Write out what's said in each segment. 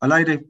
Al aire.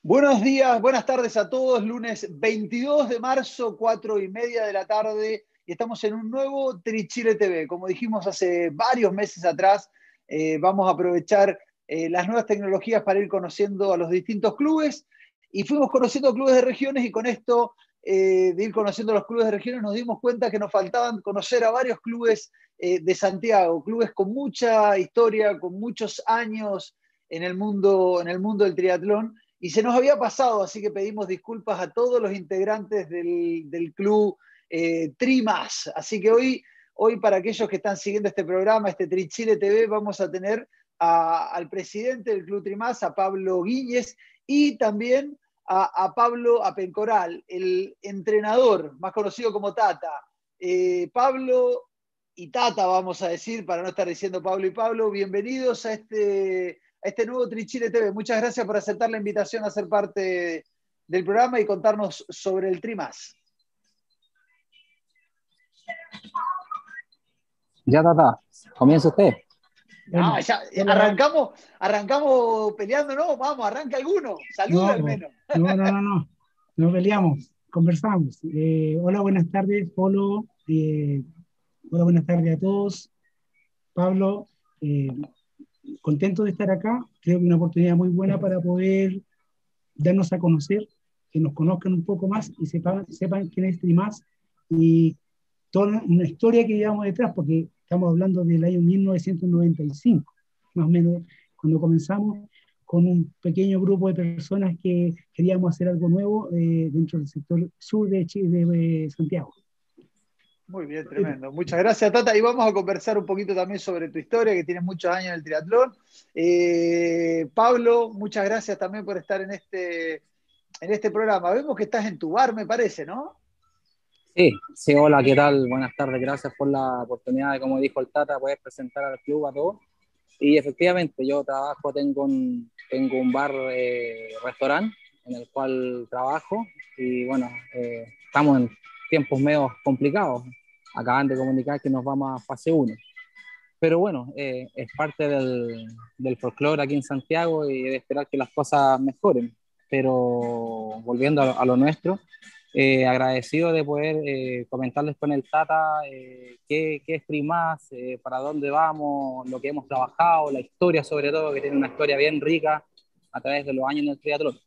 Buenos días, buenas tardes a todos. Lunes 22 de marzo, 4 y media de la tarde. Y estamos en un nuevo Trichile TV. Como dijimos hace varios meses atrás, eh, vamos a aprovechar eh, las nuevas tecnologías para ir conociendo a los distintos clubes. Y fuimos conociendo clubes de regiones y con esto eh, de ir conociendo los clubes de regiones nos dimos cuenta que nos faltaban conocer a varios clubes de Santiago, clubes con mucha historia, con muchos años en el mundo, en el mundo del triatlón. Y se nos había pasado, así que pedimos disculpas a todos los integrantes del, del club eh, Trimas. Así que hoy, hoy, para aquellos que están siguiendo este programa, este Trichile TV, vamos a tener al presidente del club Trimas, a Pablo Guíñez, y también a, Pablo Apencoral, el entrenador, más conocido como Tata. Eh, Pablo y Tata, vamos a decir, para no estar diciendo Pablo y Pablo, bienvenidos a este, a este nuevo Trichile TV. Muchas gracias por aceptar la invitación a ser parte del programa y contarnos sobre el Trimas. Ya, Tata, comienza usted. Ah, ya, arrancamos, arrancamos peleando, no, vamos, arranca alguno, saluda al menos. No, no, no, no, no peleamos, conversamos. Eh, hola, buenas tardes, Polo. Eh, hola, buenas tardes a todos. Pablo, eh, contento de estar acá. Creo que una oportunidad muy buena para poder darnos a conocer, que nos conozcan un poco más y sepan, sepan quién es Trimas y toda una historia que llevamos detrás, porque estamos hablando del año 1995, más o menos, cuando comenzamos con un pequeño grupo de personas que queríamos hacer algo nuevo eh, dentro del sector sur de, Chile, de Santiago. Muy bien, tremendo. Muchas gracias, Tata. Y vamos a conversar un poquito también sobre tu historia, que tienes muchos años en el triatlón. Eh, Pablo, muchas gracias también por estar en este, en este programa. Vemos que estás en tu bar, me parece, ¿no? Sí, sí, hola, ¿qué tal? Buenas tardes, gracias por la oportunidad de, como dijo el Tata, poder presentar al club a todos. Y efectivamente, yo trabajo, tengo un, tengo un bar, eh, restaurante, en el cual trabajo y bueno, eh, estamos en tiempos medio complicados. Acaban de comunicar que nos vamos a fase 1. Pero bueno, eh, es parte del, del folclore aquí en Santiago y de esperar que las cosas mejoren. Pero volviendo a lo nuestro, eh, agradecido de poder eh, comentarles con el Tata eh, qué, qué, es Primas, para dónde vamos, lo que hemos trabajado, la historia sobre todo, que tiene una historia bien rica a través de los años en el triatlón.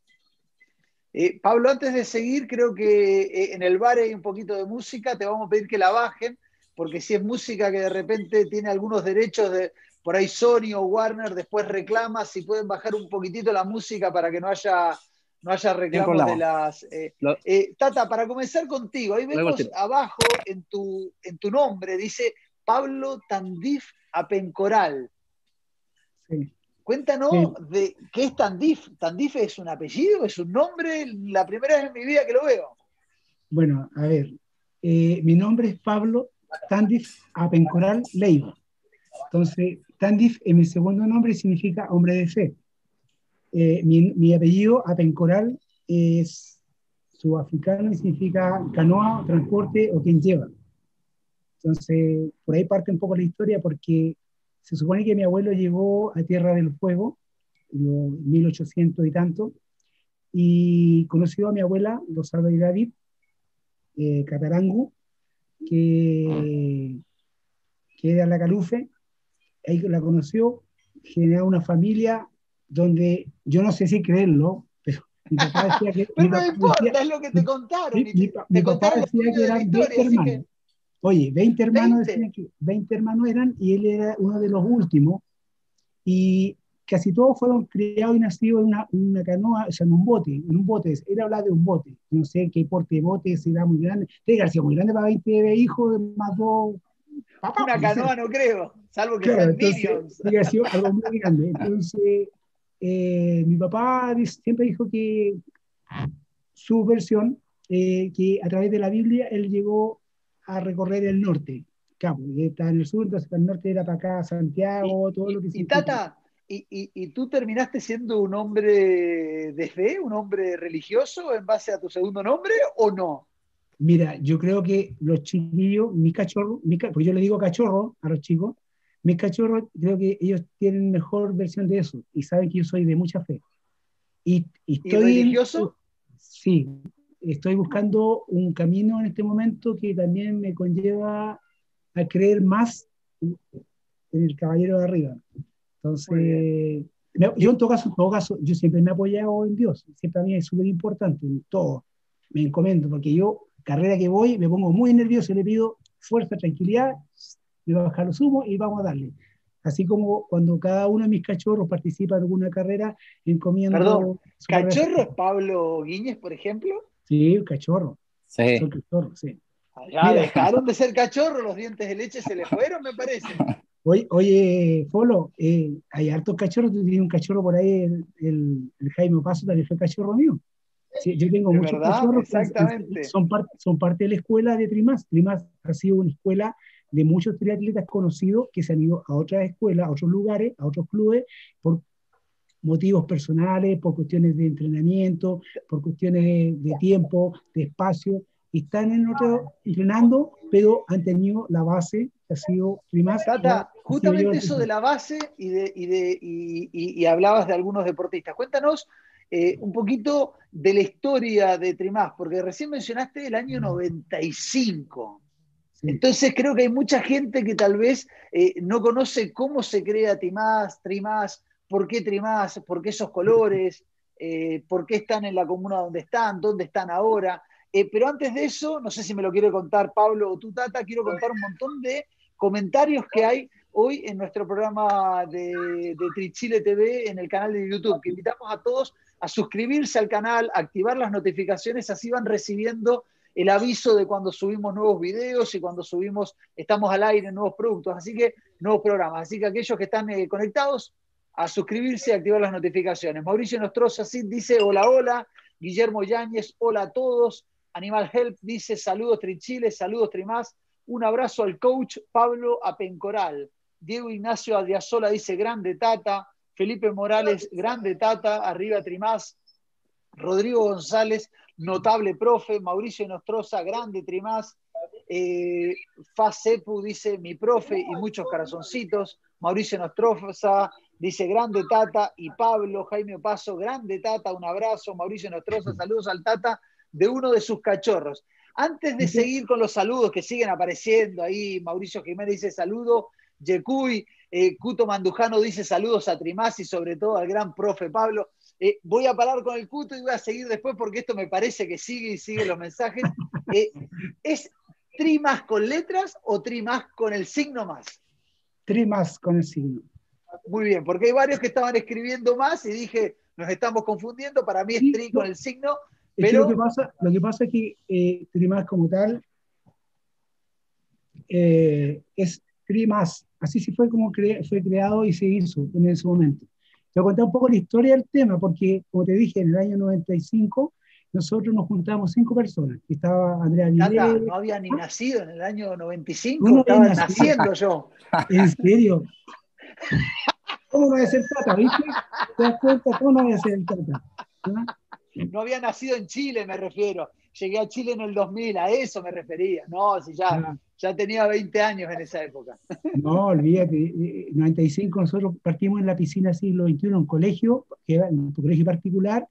Pablo, antes de seguir, creo que en el bar hay un poquito de música, te vamos a pedir que la bajen, porque si es música que de repente tiene algunos derechos de por ahí Sony o Warner, después reclama si pueden bajar un poquitito la música para que no haya no haya reclamos de las... Eh, eh, Tata, para comenzar contigo, ahí vemos abajo en tu, en tu nombre, dice Pablo Tandif Apencoral. Sí. Cuéntanos de qué es Tandif. ¿Tandif es un apellido? ¿Es un nombre? La primera vez en mi vida que lo veo. Bueno, a ver, eh, mi nombre es Pablo Tandif Apencoral Leiva. Entonces, Tandif en mi segundo nombre significa hombre de fe. Eh, mi, apellido, Apencoral, es sudafricano y significa canoa, transporte o quien lleva. Entonces, por ahí parte un poco la historia porque se supone que mi abuelo llegó a Tierra del Fuego, en 1800 y tanto, y conoció a mi abuela, Rosalba y David, eh, Catarangu, que, que era la Calufe, ahí la conoció, generó una familia donde yo no sé si creerlo, pero mi papá decía que... pero no importa, es lo que te contaron. Mi, papá decía que eran 20 hermanos. Oye, 20 hermanos, 20. Que 20 hermanos eran y él era uno de los últimos. Y casi todos fueron criados y nacidos en una, una, canoa, o sea, en un bote, en un bote. Él hablaba de un bote. No sé qué porte de bote será muy grande. Tiene ser muy grande para 20 hijos, más dos. Papá, una canoa no creo, salvo que claro, que ser algo muy grande. Entonces, eh, mi papá siempre dijo que su versión, eh, que a través de la Biblia él llegó a recorrer el norte. Claro, está en el sur, entonces el norte era para acá, Santiago, todo lo que Y Tata, ¿y, y, tú terminaste siendo un hombre de fe, un hombre religioso en base a tu segundo nombre o no? Mira, yo creo que los chiquillos, mi cachorro, mi, pues yo le digo cachorro a los chicos, mis cachorros, creo que ellos tienen mejor versión de eso y saben que yo soy de mucha fe. Y, estoy, religioso? Sí, estoy buscando un camino en este momento que también me conlleva a creer más en el caballero de arriba. Entonces, yo en todo caso, en todo caso, yo siempre me he apoyado en Dios, siempre a mí es súper importante, en todo, me encomiendo, porque yo, carrera que voy, me pongo muy nervioso y le pido fuerza, tranquilidad, me voy a bajar los humos y vamos a darle. Así como cuando cada uno de mis cachorros participa en alguna carrera, encomiendo... Perdón, ¿cachorro es Pablo Guiñez, por ejemplo? Sí, cachorro. Sí. Son cachorros, sí. Ya dejaron de ser cachorros, los dientes de leche se les fueron, me parece. Oye, oye Folo, eh, hay hartos cachorros, tú tienes un cachorro por ahí, el, el, Jaime Paso también fue cachorro mío. yo tengo muchos cachorros exactamente. son, parte, son parte de la escuela de Trimas. Trimas ha sido una escuela de muchos triatletas conocidos que se han ido a otras escuelas, a otros lugares, a otros clubes, por motivos personales, por cuestiones de entrenamiento, por cuestiones de, tiempo, de espacio, y están en otro entrenando, pero han tenido la base que ha sido Trimas. Tata, justamente eso de la base y, de, y, de, y, hablabas de algunos deportistas. Cuéntanos eh, un poquito de la historia de Trimás, porque recién mencionaste el año 95. Entonces creo que hay mucha gente que tal vez eh, no conoce cómo se crea Trimás, Trimás, por qué Trimás, por qué esos colores, eh, por qué están en la comuna donde están, dónde están ahora. Eh, pero antes de eso, no sé si me lo quiere contar Pablo o tú, Tata, quiero contar un montón de comentarios que hay hoy en nuestro programa de, de Trichile TV en el canal de YouTube, que invitamos a todos a suscribirse al canal, activar las notificaciones, así van recibiendo el aviso de cuando subimos nuevos videos y cuando subimos, estamos al aire, nuevos productos, así que nuevos programas. Así que aquellos que están eh, conectados, a suscribirse y activar las notificaciones. Mauricio Nostroza dice hola, hola. Guillermo Yáñez, hola a todos. Animal Help dice saludos Trichile, saludos Trimás. Un abrazo al coach Pablo Apencoral. Diego Ignacio Adiasola dice grande Tata. Felipe Morales, grande Tata, arriba Trimás. Rodrigo González, notable profe, Mauricio Nostroza, grande Trimás, eh, Facepu dice mi profe y muchos corazoncitos, Mauricio Nostroza dice grande Tata y Pablo, Jaime Paso, grande Tata, un abrazo, Mauricio Nostroza, saludos al Tata de uno de sus cachorros. Antes de seguir con los saludos que siguen apareciendo ahí, Mauricio Jiménez dice saludo, Yecuy, eh, Cuto Mandujano dice saludos a Trimás y sobre todo al gran profe Pablo. Eh, voy a parar con el cuto y voy a seguir después porque esto me parece que sigue y sigue los mensajes. Eh, ¿Es tri más con letras o tri más con el signo más? Tri más con el signo. Muy bien, porque hay varios que estaban escribiendo más y dije, nos estamos confundiendo, para mí es tri con el signo, pero... lo, que pasa, lo que pasa es que eh, tri más como tal es tri más, así sí fue como fue creado y se hizo en ese momento. Te voy a contar un poco la historia del tema, porque, como te dije, en el año 95 nosotros nos juntamos cinco personas. Estaba Andrea Vidal. no había ni nacido en el año 95, no estaba naciendo yo. ¿En serio? ¿Cómo no voy a ser tata, viste? ¿Te das cuenta? ¿Cómo no voy a ser tata? ¿Ah? No había nacido en Chile, me refiero. Llegué a Chile en el 2000, a eso me refería. No, si ya, ah ya tenía 20 años en esa época. No, olvídate, en 95 nosotros partimos en la piscina siglo XXI, un colegio, que era un colegio particular,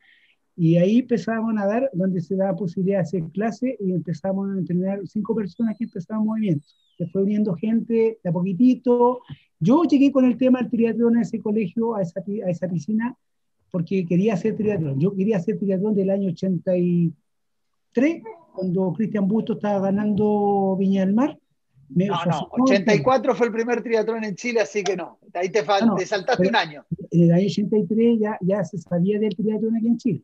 y ahí empezamos a dar, donde se da posibilidad de hacer clase, y empezamos a entrenar cinco personas que empezaban movimientos. Se fue uniendo gente de a poquitito. Yo llegué con el tema del triatlón a ese colegio, a esa, a esa piscina, porque quería hacer triatlón. Yo quería hacer triatlón del año 83 cuando Cristian Busto estaba ganando Viña del Mar. no, no, 84 fue el primer triatlón en Chile, así que no, ahí te, ah, saltaste un año. En el año 83 ya, ya se sabía del triatlón aquí en Chile.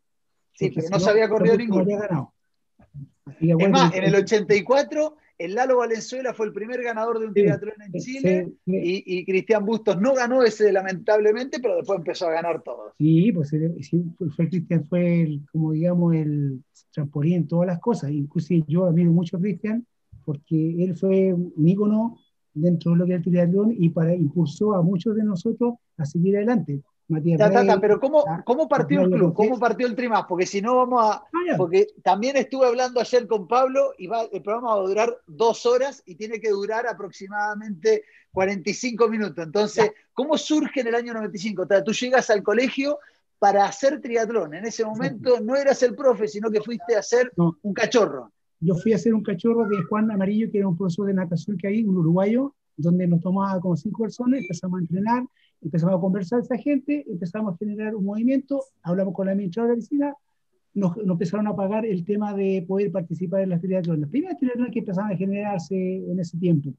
Sí, pero no se había corrido ninguno. Había ganado. es más, en el 84 el Lalo Valenzuela fue el primer ganador de un triatlón en Chile Y, Cristian Bustos no ganó ese lamentablemente, pero después empezó a ganar todos. Sí, pues fue, Cristian fue como digamos el trampolín en todas las cosas. Inclusive yo admiro mucho a Cristian porque él fue un ícono dentro de lo que es el triatlón y para impulsó a muchos de nosotros a seguir adelante. Matías Tata, pero ¿cómo, ¿cómo partió el club? ¿Cómo partió el Trimás? Porque si no vamos a... Ah, porque también estuve hablando ayer con Pablo y va, el programa va a durar dos horas y tiene que durar aproximadamente 45 minutos. Entonces, ¿cómo surge en el año 95? Tata, tú llegas al colegio para hacer triatlón. En ese momento no eras el profe, sino que fuiste a hacer un cachorro. Yo fui a hacer un cachorro de Juan Amarillo, que era un profesor de natación que hay, un uruguayo, donde nos tomaba como cinco personas, empezamos a entrenar, empezamos a conversar con esa gente, empezamos a generar un movimiento, hablamos con la administradora de la piscina, nos, empezaron a pagar el tema de poder participar en las triatlones. Las primeras triatlones que empezaron a generarse en ese tiempo,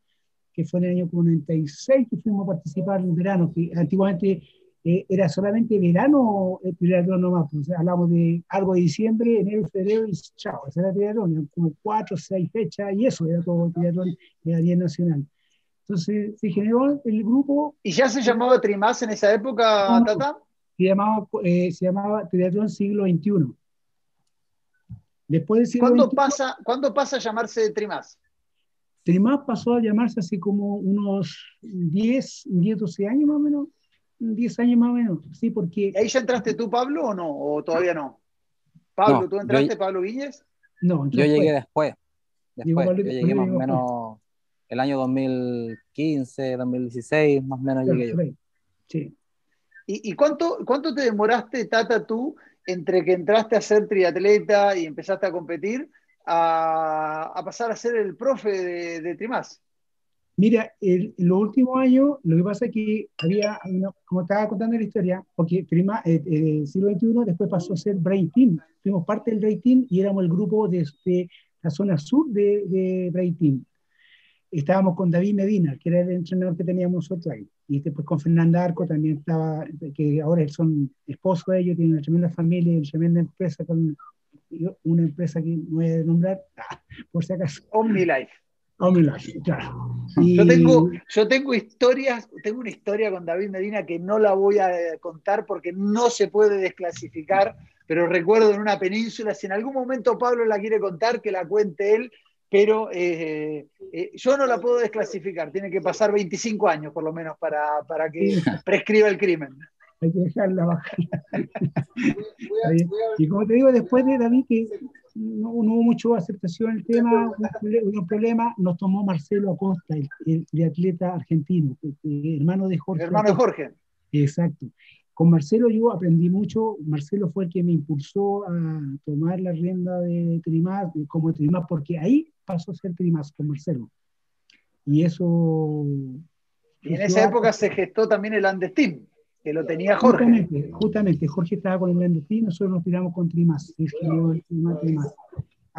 que fue en el año 96 que fuimos a participar en verano, que antiguamente eh, era solamente verano el triatlón nomás, pues, hablamos de algo de diciembre, enero, febrero y chao, ese era el triatlón, como cuatro, seis fechas y eso era todo el triatlón a nivel nacional. Entonces se generó el grupo. ¿Y ya se llamaba Trimás en esa época, Tata? Se llamaba, eh, se llamaba Triatlón Siglo XXI. Después del siglo ¿Cuándo, pasa, ¿Cuándo pasa a llamarse Trimás? Trimás pasó a llamarse así como unos 10, 10, 12 años más o menos. 10 años más o menos, sí, porque... ¿Ahí ya entraste tú, Pablo, o no? ¿O todavía no? Pablo, ¿tú entraste, Pablo Viñez? No, yo llegué después. Después, yo llegué más o menos el año 2015, 2016, más o menos llegué yo. Sí. ¿Y, cuánto, cuánto te demoraste, Tata, tú, entre que entraste a ser triatleta y empezaste a competir, a, pasar a ser el profe de, de Trimás? Mira, en los últimos años, lo que pasa es que había, como estaba contando la historia, porque prima, eh, eh, siglo XXI después pasó a ser Brain Team. Fuimos parte del Brain Team y éramos el grupo de, la zona sur de, de Brain Team estábamos con David Medina, que era el entrenador que teníamos nosotros ahí. Y después con Fernanda Arco también estaba, que ahora son esposos de ellos, tienen una tremenda familia, una tremenda empresa, con una empresa que no voy a nombrar, ah, por si acaso. OmniLife. OmniLife, claro. Yo, tengo, yo tengo historias, tengo una historia con David Medina que no la voy a contar porque no se puede desclasificar, pero recuerdo en una península, si en algún momento Pablo la quiere contar, que la cuente él, pero eh, eh, yo no la puedo desclasificar, tiene que pasar 25 años por lo menos para, para que prescriba el crimen. Hay que dejarla bajar. y como te digo, después de David, que no, hubo mucha aceptación del tema, hubo un problema, nos tomó Marcelo Acosta, el, el, atleta argentino, hermano de Jorge. hermano de Jorge. Exacto. Con Marcelo yo aprendí mucho, Marcelo fue el que me impulsó a tomar la rienda de Trimás, como Trimás, porque ahí pasó a ser Trimás con Marcelo. Y eso... Y en esa época se gestó también el Andestín, que lo tenía Jorge. Justamente, justamente Jorge estaba con el Andestín, nosotros nos tiramos con Trimás, el Trimás.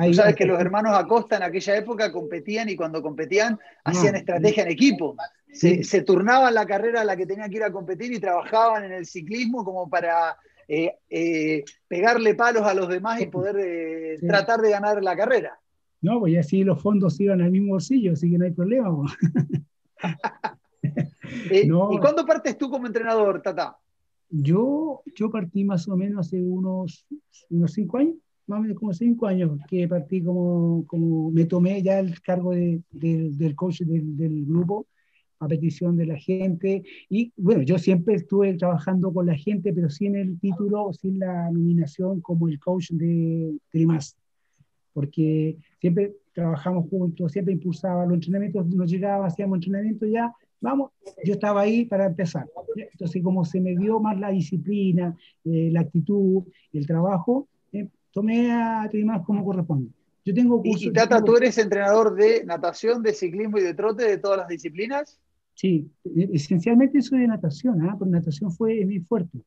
Tú sabes que los hermanos Acosta en aquella época competían y cuando competían hacían estrategia en equipo. Se, turnaban la carrera a la que tenían que ir a competir y trabajaban en el ciclismo como para eh, eh, pegarle palos a los demás y poder eh, tratar de ganar la carrera. No, pues así los fondos iban al mismo bolsillo, así que no hay problema. ¿Y cuándo partes tú como entrenador, Tata? Yo, yo partí más o menos hace unos, unos cinco años más o menos como cinco años que partí como, como me tomé ya el cargo de, del coach del, del, grupo a petición de la gente. Y bueno, yo siempre estuve trabajando con la gente, pero sin el título, sin la nominación como el coach de Trimas, porque siempre trabajamos juntos, siempre impulsaba los entrenamientos, nos llegaba, hacíamos entrenamiento ya, vamos, yo estaba ahí para empezar. Entonces, como se me dio más la disciplina, eh, la actitud, el trabajo, eh, tomé a Trimas como corresponde. Yo tengo ¿Y, Tata, tú eres entrenador de natación, de ciclismo y de trote, de todas las disciplinas? Sí, esencialmente soy de natación, ¿ah? porque natación fue mi fuerte.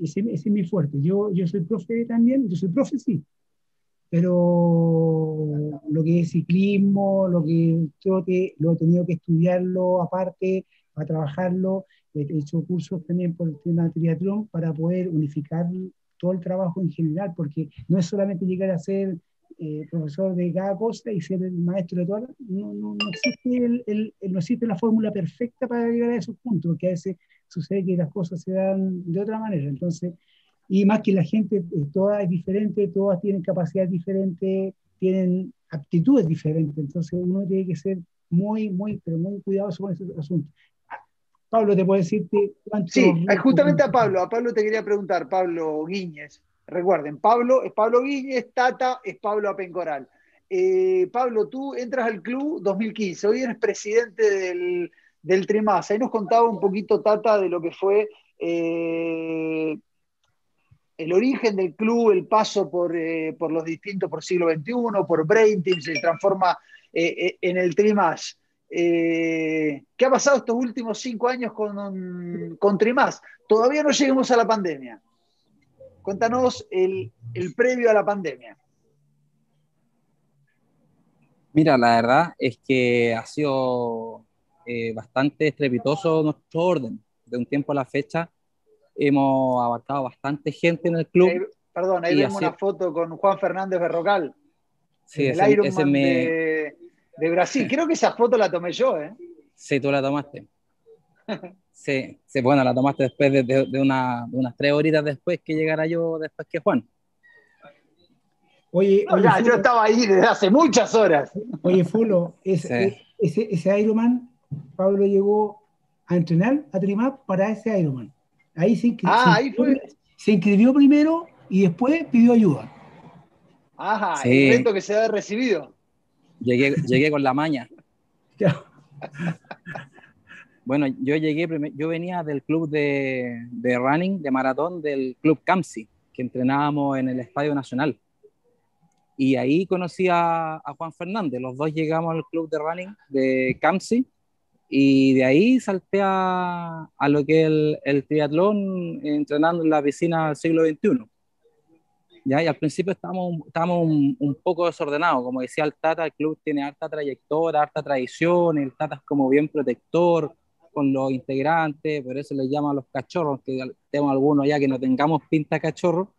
Ese, ese, es mi fuerte. Yo, yo soy profe también, yo soy profe, sí, pero lo que es ciclismo, lo que es trote, lo he tenido que estudiarlo aparte, para trabajarlo. He hecho cursos también por el tema triatlón para poder unificar todo el trabajo en general, porque no es solamente llegar a ser eh, profesor de cada cosa y ser el maestro de todas, no, no, no, existe el, el, no existe la fórmula perfecta para llegar a esos puntos, porque a veces sucede que las cosas se dan de otra manera. Entonces, y más que la gente eh, toda es diferente, todas tienen capacidades diferentes, tienen aptitudes diferentes, entonces uno tiene que ser muy, muy, pero muy cuidadoso con ese asunto. Pablo te puede decirte cuánto. Sí, justamente a Pablo, a Pablo te quería preguntar, Pablo Guíñez. Recuerden, Pablo es Pablo Guíñez, Tata es Pablo Apencoral. Eh, Pablo, tú entras al club 2015, hoy eres presidente del, del. Ahí nos contaba un poquito Tata de lo que fue eh, el origen del club, el paso por, eh, los distintos, por siglo XXI, por Brain Team, se transforma en el Trimas. ¿Qué ha pasado estos últimos cinco años con, con? Todavía no llegamos a la pandemia. Cuéntanos el previo a la pandemia. Mira, la verdad es que ha sido eh, bastante estrepitoso nuestro orden. De un tiempo a la fecha hemos abarcado bastante gente en el club. perdón, ahí vemos una foto con Juan Fernández Berrocal. Sí, el Ironman de, Brasil. Creo que esa foto la tomé yo, ¿eh? Sí, tú la tomaste. sí, sí, bueno, la tomaste después de, de, una, unas tres horitas después que llegara yo, después que Juan. Oye, yo estaba ahí desde hace muchas horas. Oye, Fulo, ese, ese, Ironman, Pablo llegó a entrenar a Trimap para ese Ironman. Ahí se inscribió, ah, ahí fue. se inscribió primero y después pidió ayuda. Ajá, el evento que se ha recibido. Llegué, llegué con la maña. bueno, yo llegué, yo venía del club de, de running, de maratón, del club CAMSI, que entrenábamos en el Estadio Nacional. Y ahí conocí a, Juan Fernández. Los dos llegamos al club de running de Camsi y de ahí salté a, a lo que es el, el, triatlón entrenando en la piscina del siglo XXI. ¿Ya? Y al principio estábamos, estábamos un, poco desordenados. Como decía el Tata, el club tiene harta trayectoria, harta tradición, el Tata es como bien protector con los integrantes, por eso le llaman los cachorros, que tenemos algunos ya que no tengamos pinta cachorro,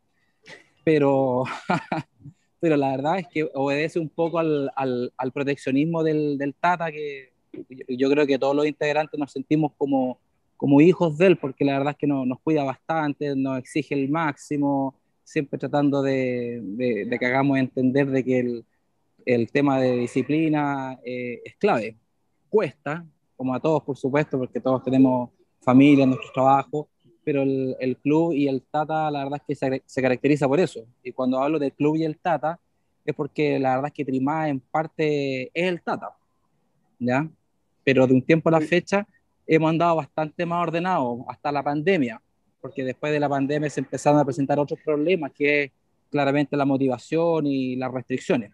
pero pero la verdad es que obedece un poco al, al, proteccionismo del, del, Tata, que yo, creo que todos los integrantes nos sentimos como, como hijos de él, porque la verdad es que no, nos cuida bastante, nos exige el máximo, siempre tratando de, de, que hagamos entender de que el, el tema de disciplina eh, es clave. Cuesta, como a todos, por supuesto, porque todos tenemos familia, nuestro trabajo, pero el, el, club y el Tata, la verdad es que se, se, caracteriza por eso. Y cuando hablo del club y el Tata, es porque la verdad es que Trimá en parte es el Tata, ¿ya? Pero de un tiempo a la fecha hemos andado bastante más ordenados hasta la pandemia, porque después de la pandemia se empezaron a presentar otros problemas, que es claramente la motivación y las restricciones.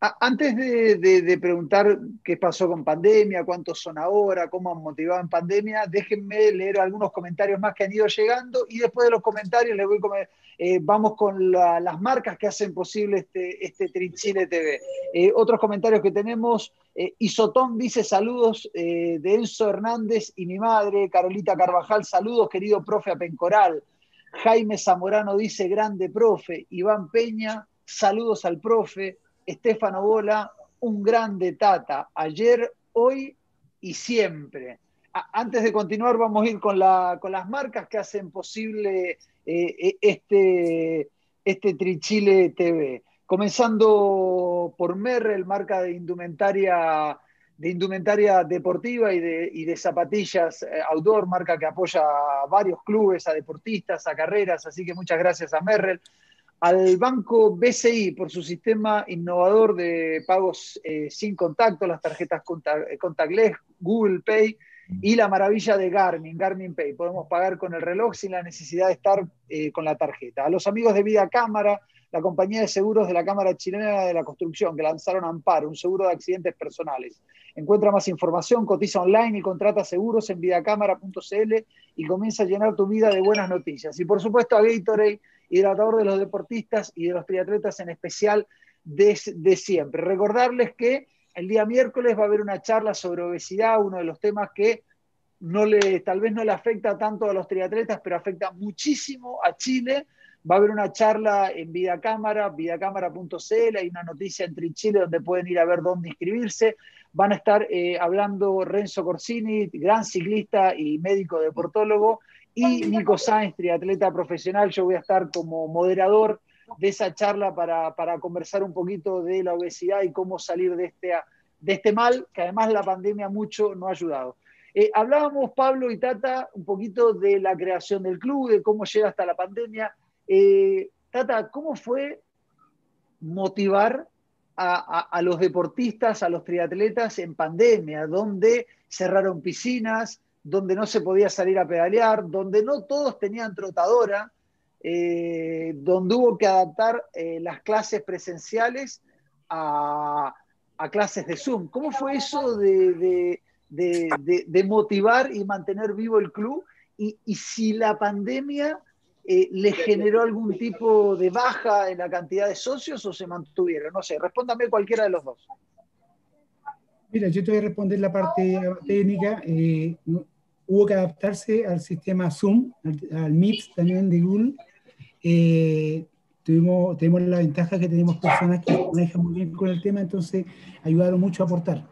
Antes de, preguntar qué pasó con pandemia, cuántos son ahora, cómo han motivado en pandemia, déjenme leer algunos comentarios más que han ido llegando y después de los comentarios les voy eh, vamos con las marcas que hacen posible este, este Trichile TV. Eh, otros comentarios que tenemos, eh, Isotón dice saludos de Enzo Hernández y mi madre, Carolita Carvajal, saludos querido profe Apencoral. Jaime Zamorano dice grande profe, Iván Peña, saludos al profe. Estefano Bola, un grande Tata, ayer, hoy y siempre. Antes de continuar, vamos a ir con, las marcas que hacen posible eh, e, este, este Trichile TV. Comenzando por Merrell, marca de indumentaria, de indumentaria deportiva y de, zapatillas eh, outdoor, marca que apoya a varios clubes, a deportistas, a carreras, así que muchas gracias a Merrell. Al banco BCI por su sistema innovador de pagos eh, sin contacto, las tarjetas eh, contactless, Google Pay y la maravilla de Garmin, Garmin Pay. Podemos pagar con el reloj sin la necesidad de estar eh, con la tarjeta. A los amigos de Vida Cámara, la compañía de seguros de la Cámara Chilena de la Construcción, que lanzaron Amparo, un seguro de accidentes personales. Encuentra más información, cotiza online y contrata seguros en vidacámara.cl y comienza a llenar tu vida de buenas noticias. Y por supuesto a Gatorade hidratador de los deportistas y de los triatletas en especial de, siempre. Recordarles que el día miércoles va a haber una charla sobre obesidad, uno de los temas que no le, tal vez no le afecta tanto a los triatletas, pero afecta muchísimo a Chile. Va a haber una charla en Vida Cámara, vidacámara.cl, hay una noticia entre Chile donde pueden ir a ver dónde inscribirse. Van a estar eh, hablando Renzo Corsini, gran ciclista y médico deportólogo, y Nico Sáenz, triatleta profesional. Yo voy a estar como moderador de esa charla para, conversar un poquito de la obesidad y cómo salir de este, de este mal, que además la pandemia mucho no ha ayudado. Eh, hablábamos, Pablo y Tata, un poquito de la creación del club, de cómo llega hasta la pandemia. Eh, Tata, ¿cómo fue motivar a, los deportistas, a los triatletas en pandemia, donde cerraron piscinas, donde no se podía salir a pedalear, donde no todos tenían trotadora, eh, donde hubo que adaptar las clases presenciales a, clases de Zoom. ¿Cómo fue eso de, motivar y mantener vivo el club? Y, si la pandemia eh, le generó algún tipo de baja en la cantidad de socios o se mantuvieron. No sé, respóndame cualquiera de los dos. Mira, yo te voy a responder la parte técnica. Eh, hubo que adaptarse al sistema Zoom, al, al Meet también de Google. Eh, tuvimos, tenemos la ventaja que tenemos personas que manejan muy bien con el tema, entonces ayudaron mucho a aportar.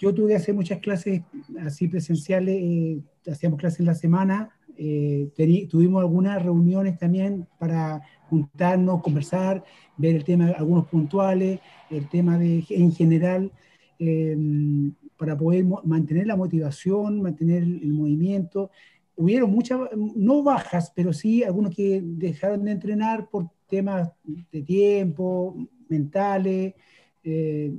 Yo tuve que hacer muchas clases así presenciales, eh, hacíamos clases en la semana, eh, tuvimos algunas reuniones también para juntarnos, conversar, ver el tema, algunos puntuales, el tema de, en general, eh, para poder mantener la motivación, mantener el movimiento. Hubieron muchas, no bajas, pero sí algunos que dejaron de entrenar por temas de tiempo, mentales, eh,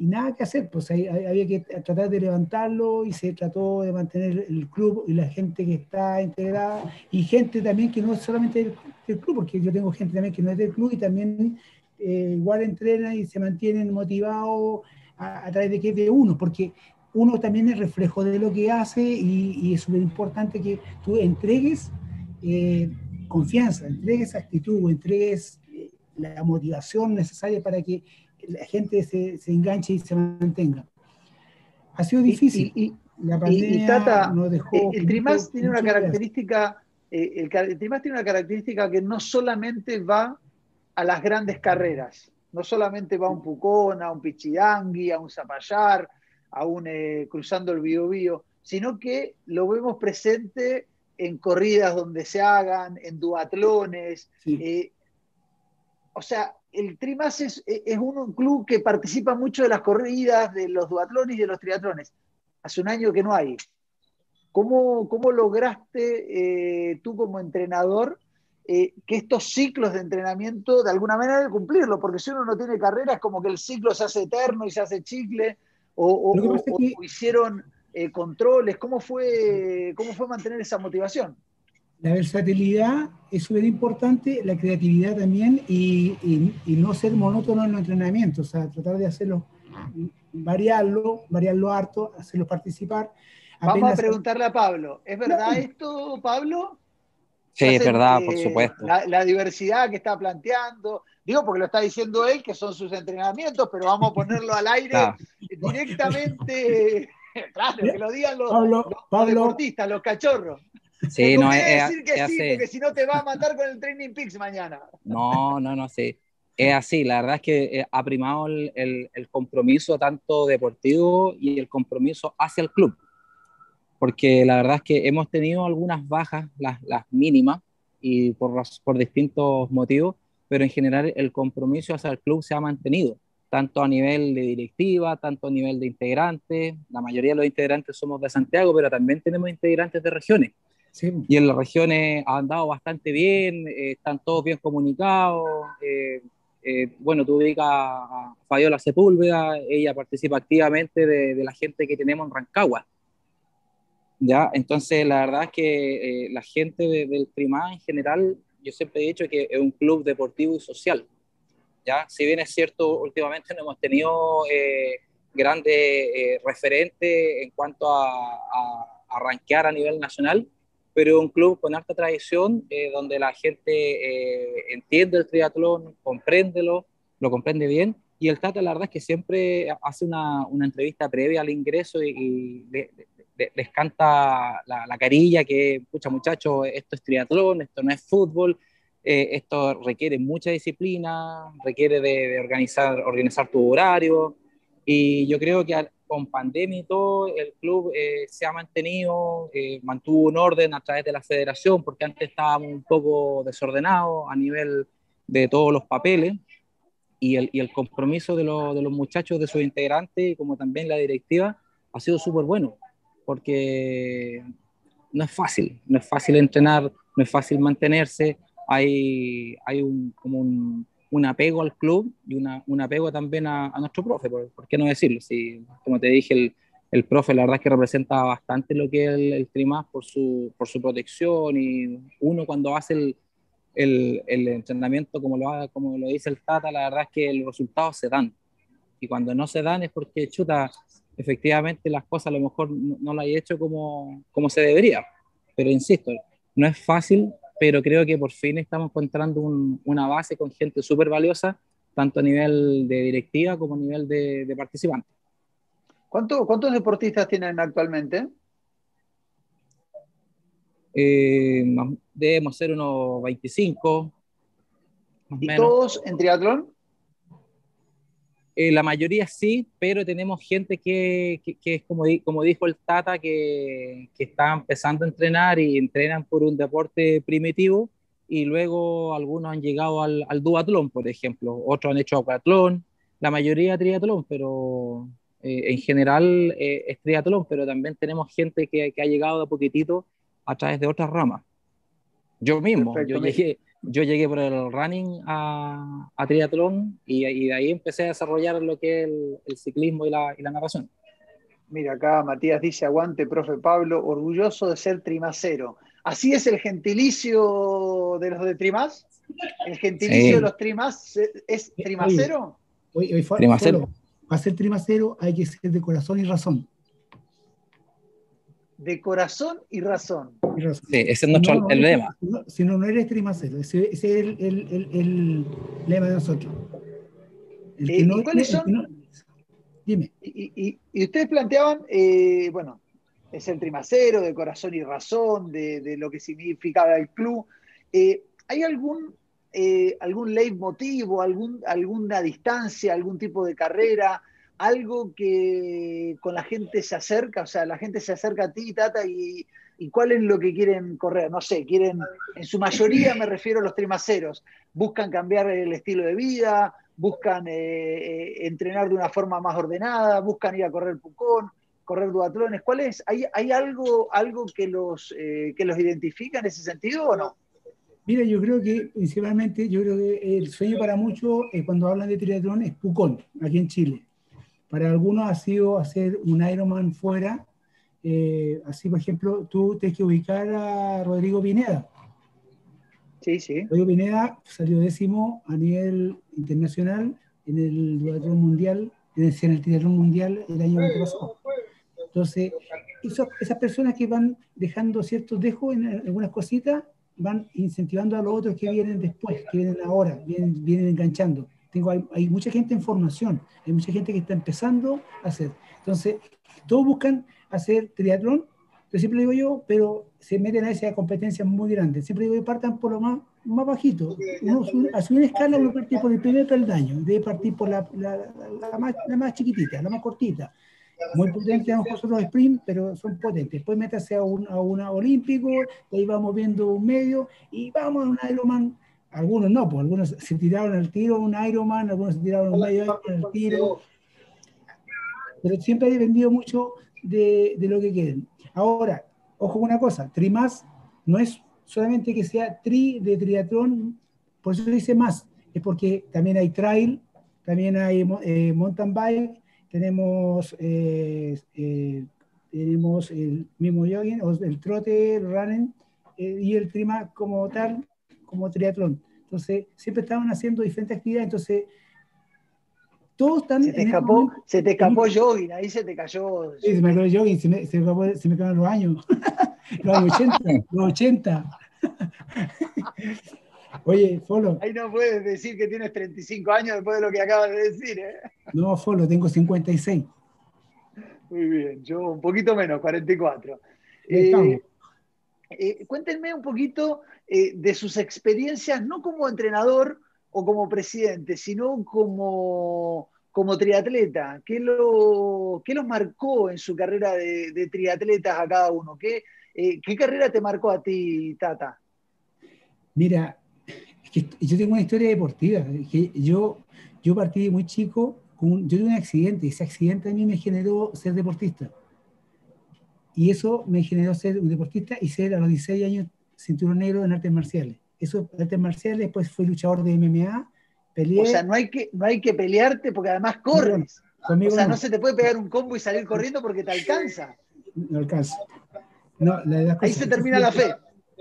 y nada que hacer, pues había que tratar de levantarlo y se trató de mantener el club y la gente que está integrada, y gente también que no es solamente del, club, porque yo tengo gente también que no es del club y también eh, igual entrena y se mantienen motivados a, través de que de uno, porque uno también es reflejo de lo que hace y, es súper importante que tú entregues eh, confianza, entregues actitud, entregues eh, la motivación necesaria para que la gente se, se enganche y se mantenga. Ha sido difícil. Y, la pandemia Tata, nos dejó. Eh, el, Trimas tiene una característica. Eh, el, el Trimas tiene una característica que no solamente va a las grandes carreras, no solamente va a un Pucón, a un Pichidangui, a un Zapallar, a un cruzando el Biobío, sino que lo vemos presente en corridas donde se hagan, en duatlones. Eh, o sea, el Trimas es, un, club que participa mucho de las corridas, de los duatlones y de los triatlones. Hace un año que no hay. ¿Cómo, cómo lograste eh, tú como entrenador eh, que estos ciclos de entrenamiento de alguna manera de cumplirlo? Porque si uno no tiene carrera es como que el ciclo se hace eterno y se hace chicle, o hicieron eh, controles? ¿Cómo fue, ¿Cómo fue mantener esa motivación? La versatilidad es súper importante, la creatividad también y, y, no ser monótono en los entrenamientos, o sea, tratar de hacerlo, variarlo, variarlo harto, hacerlo participar. Vamos a preguntarle a Pablo, ¿es verdad esto, Pablo? Sí, es verdad, por supuesto. La, la, diversidad que está planteando, digo porque lo está diciendo él, que son sus entrenamientos, pero vamos a ponerlo al aire directamente claro, que lo digan los, deportistas, los cachorros. Sí, no, es, decir que sí, porque si no te va a matar con el Training Peaks mañana. No, no, no, sí. Es así, la verdad es que eh, ha primado el, el, compromiso tanto deportivo y el compromiso hacia el club. Porque la verdad es que hemos tenido algunas bajas, las, las mínimas, y por, por distintos motivos, pero en general el compromiso hacia el club se ha mantenido tanto a nivel de directiva, tanto a nivel de integrantes. La mayoría de los integrantes somos de Santiago, pero también tenemos integrantes de regiones. Y en las regiones han andado bastante bien, eh, están todos bien comunicados. Eh, eh, bueno, tú ubicas a Fabiola Sepúlveda, ella participa activamente de, la gente que tenemos en Rancagua. ¿Ya? Entonces, la verdad es que la gente del Primá en general, yo siempre he dicho que es un club deportivo y social. ¿ya? Si bien es cierto, últimamente no hemos tenido eh, grandes eh, referentes en cuanto a, a, a, rankear a nivel nacional, pero un club con alta tradición eh, donde la gente entiende el triatlón, compréndelo, lo comprende bien. Y el Tata, la verdad es que siempre hace una, una entrevista previa al ingreso y, les canta la, la, carilla que, pucha muchachos, esto es triatlón, esto no es fútbol, eh, esto requiere mucha disciplina, requiere de, organizar, organizar tu horario. Y yo creo que con pandemia y todo, el club eh, se ha mantenido, eh, mantuvo un orden a través de la federación, porque antes estábamos un poco desordenados a nivel de todos los papeles, y el, y el compromiso de, de, los muchachos, de sus integrantes, como también la directiva, ha sido súper bueno porque no es fácil, no es fácil entrenar, no es fácil mantenerse, hay, hay un, como un, un apego al club y una, un apego también a, a nuestro profe, por, por, qué no decirlo? Si, como te dije, el, el, profe la verdad es que representa bastante lo que es el, el Trimas por su, por su protección y uno cuando hace el, el, el, entrenamiento como lo, como lo dice el Tata, la verdad es que los resultados se dan. Y cuando no se dan es porque, chuta, efectivamente las cosas a lo mejor no, no las he hecho como, como se debería. Pero insisto, no es fácil, pero creo que por fin estamos encontrando un, una base con gente súper valiosa, tanto a nivel de directiva como a nivel de, de participantes. ¿Cuánto, ¿Cuántos deportistas tienen actualmente? Eh, debemos ser unos 25. ¿Y menos. todos en triatlón? Eh, la mayoría sí, pero tenemos gente que, que, que es como, como, dijo el Tata, que, que, está empezando a entrenar y entrenan por un deporte primitivo y luego algunos han llegado al, al duatlón, por ejemplo, otros han hecho aquatlón, la mayoría triatlón, pero eh, en general eh, es triatlón, pero también tenemos gente que, ha llegado de poquitito a través de otras ramas. Yo mismo, Perfecto, yo llegué, yo llegué por el running a, a triatlón y, y, de ahí empecé a desarrollar lo que es el, el ciclismo y la, y la, narración. Mira, acá Matías dice, aguante, profe Pablo, orgulloso de ser trimacero. ¿Así es el gentilicio de los de Trimas? ¿El gentilicio sí. de los Trimas es trimacero? Oye, oye, trimacero. Para ser trimacero hay que ser de corazón y razón de corazón y razón. Y razón. Sí, ese es nuestro no, no, el lema. No, si no, no eres trimacero, ese, ese es el, el, el, el, lema de nosotros. Eh, ¿Y cuáles son? Dime. Y, y, y, ustedes planteaban, eh, bueno, es el trimacero, de corazón y razón, de, de lo que significaba el club. Eh, ¿Hay algún, eh, algún leitmotiv, algún, alguna distancia, algún tipo de carrera? Algo que con la gente se acerca, o sea, la gente se acerca a ti, Tata, y, cuál es lo que quieren correr. No sé, quieren, en su mayoría me refiero a los trimaceros, buscan cambiar el estilo de vida, buscan eh, eh, entrenar de una forma más ordenada, buscan ir a correr pucón, correr duatlones. ¿Cuál es? ¿Hay, hay algo, algo que, los, eh, que los identifica en ese sentido o no? Mira, yo creo que principalmente, yo creo que el sueño para muchos eh, cuando hablan de triatlón es Pucón, aquí en Chile. Para algunos ha sido hacer un Ironman fuera. Eh, así, por ejemplo, tú tienes que ubicar a Rodrigo Pineda. Sí, sí. Rodrigo Pineda salió décimo a nivel internacional en el duatlón mundial, en el, en el triatlón mundial el año pasado. Entonces, eso, esas personas que van dejando ciertos dejos en algunas cositas, van incentivando a los otros que vienen después, que vienen ahora, vienen, vienen enganchando. Tengo, hay, hay, mucha gente en formación, hay mucha gente que está empezando a hacer. Entonces, todos buscan hacer triatlón, yo siempre digo yo, pero se meten a esa competencia muy grande. Siempre digo que partan por lo más, más bajito. Uno a subir escala uno parte por el primer peldaño, debe partir por la, la, la, más, la más chiquitita, la más cortita. Muy potente a lo mejor son los sprint, pero son potentes. Después métase a un a una olímpico, ahí vamos viendo un medio y vamos a un Ironman algunos no, pues algunos se tiraron al tiro un Ironman, algunos se tiraron un medio al tiro, pero siempre ha dependido mucho de, de, lo que quieren. Ahora, ojo con una cosa, tri más no es solamente que sea tri de triatlón, por eso dice más, es porque también hay trail, también hay eh, mountain bike, tenemos, eh, eh, tenemos el mismo jogging, el trote, el running, y el trima como tal, como triatlón. Entonces, siempre estaban haciendo diferentes actividades, entonces, todos están... Se te escapó, momento, se te escapó el, jogging, ahí se te cayó... Sí, se me cayó el jogging, se me, se me, se me los años, los años 80, los 80. Oye, Folo. Ahí no puedes decir que tienes 35 años después de lo que acabas de decir, ¿eh? No, Folo, tengo 56. Muy bien, yo un poquito menos, 44. Eh, eh, cuéntenme un poquito eh, de sus experiencias, no como entrenador o como presidente, sino como, como triatleta. ¿Qué, lo, ¿Qué los marcó en su carrera de, de triatletas a cada uno? ¿Qué, eh, ¿Qué carrera te marcó a ti, Tata? Mira, es yo tengo una historia deportiva. Que yo, yo partí muy chico, con, yo tuve un accidente, y ese accidente a mí me generó ser deportista. Y eso me generó ser un deportista y ser a los 16 años cinturón negro en artes marciales. Eso, artes marciales, después fui luchador de MMA, peleé. O sea, no hay que, no hay que pelearte porque además corres. o sea, no. se te puede pegar un combo y salir corriendo porque te alcanza. No alcanza. Ahí se termina la fe.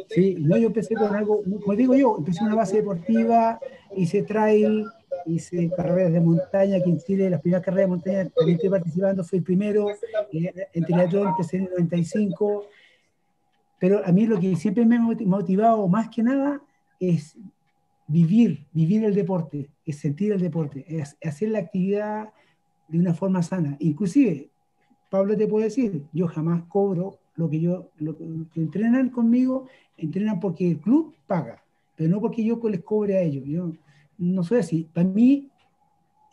Sí, no, yo empecé con algo, como digo yo, empecé una base deportiva, hice trail, hice carreras de montaña, aquí en Chile, las primeras carreras de montaña que estoy participando, fui el primero, eh, en triatlón empecé en el 95, pero a mí lo que siempre me ha motivado más que nada es vivir, vivir el deporte, es sentir el deporte, es hacer la actividad de una forma sana. Inclusive, Pablo te puede decir, yo jamás cobro lo que yo, lo que entrenan conmigo, entrenan porque el club paga, pero no porque yo les cobre a ellos. Yo no soy así. Para mí,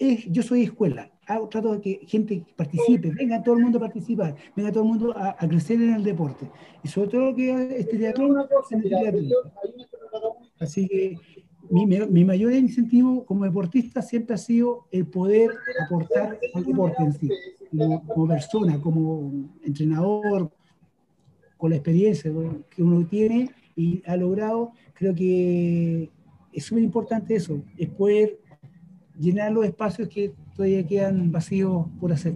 es, yo soy escuela. trato de que gente participe, venga todo el mundo a participar, venga todo el mundo a, crecer en el deporte. Y sobre todo que este teatro, Así que mi, mi, mayor incentivo como deportista siempre ha sido el poder aportar al deporte en sí, como persona, como entrenador, con la experiencia que uno tiene y ha logrado, creo que es súper importante eso, es poder llenar los espacios que todavía quedan vacíos por hacer.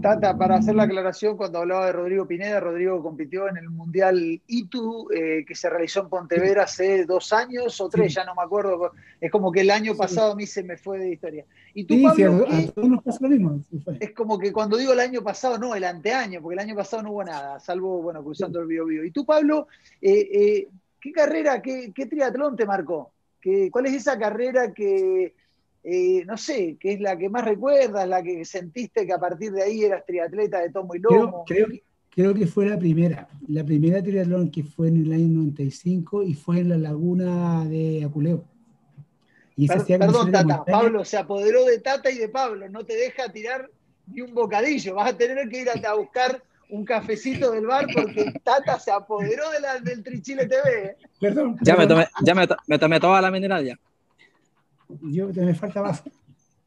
Tata, para hacer la aclaración, cuando hablaba de Rodrigo Pineda, Rodrigo compitió en el Mundial ITU eh, que se realizó en Pontevedra hace dos años o tres, ya no me acuerdo. Es como que el año pasado a mí se me fue de historia. Y tú, Pablo, Es como que cuando digo el año pasado, no, el anteaño, porque el año pasado no hubo nada, salvo, bueno, cruzando el Bio, Bio. Y tú, Pablo, eh, eh, ¿qué carrera, qué, qué triatlón te marcó? ¿Qué, ¿Cuál es esa carrera que eh, no sé, ¿qué es la que más recuerdas, la que sentiste que a partir de ahí eras triatleta de tomo y lomo. Creo, creo, que fue la primera, la primera triatlón que fue en el año 95 y fue en la laguna de Aculeo. Y perdón, Tata, Pablo se apoderó de Tata y de Pablo, no te deja tirar ni un bocadillo, vas a tener que ir a, buscar un cafecito del bar porque Tata se apoderó del Trichile TV. ¿eh? Perdón, Ya, me tomé, ya me, me tomé toda la mineral ya. Yo me falta más.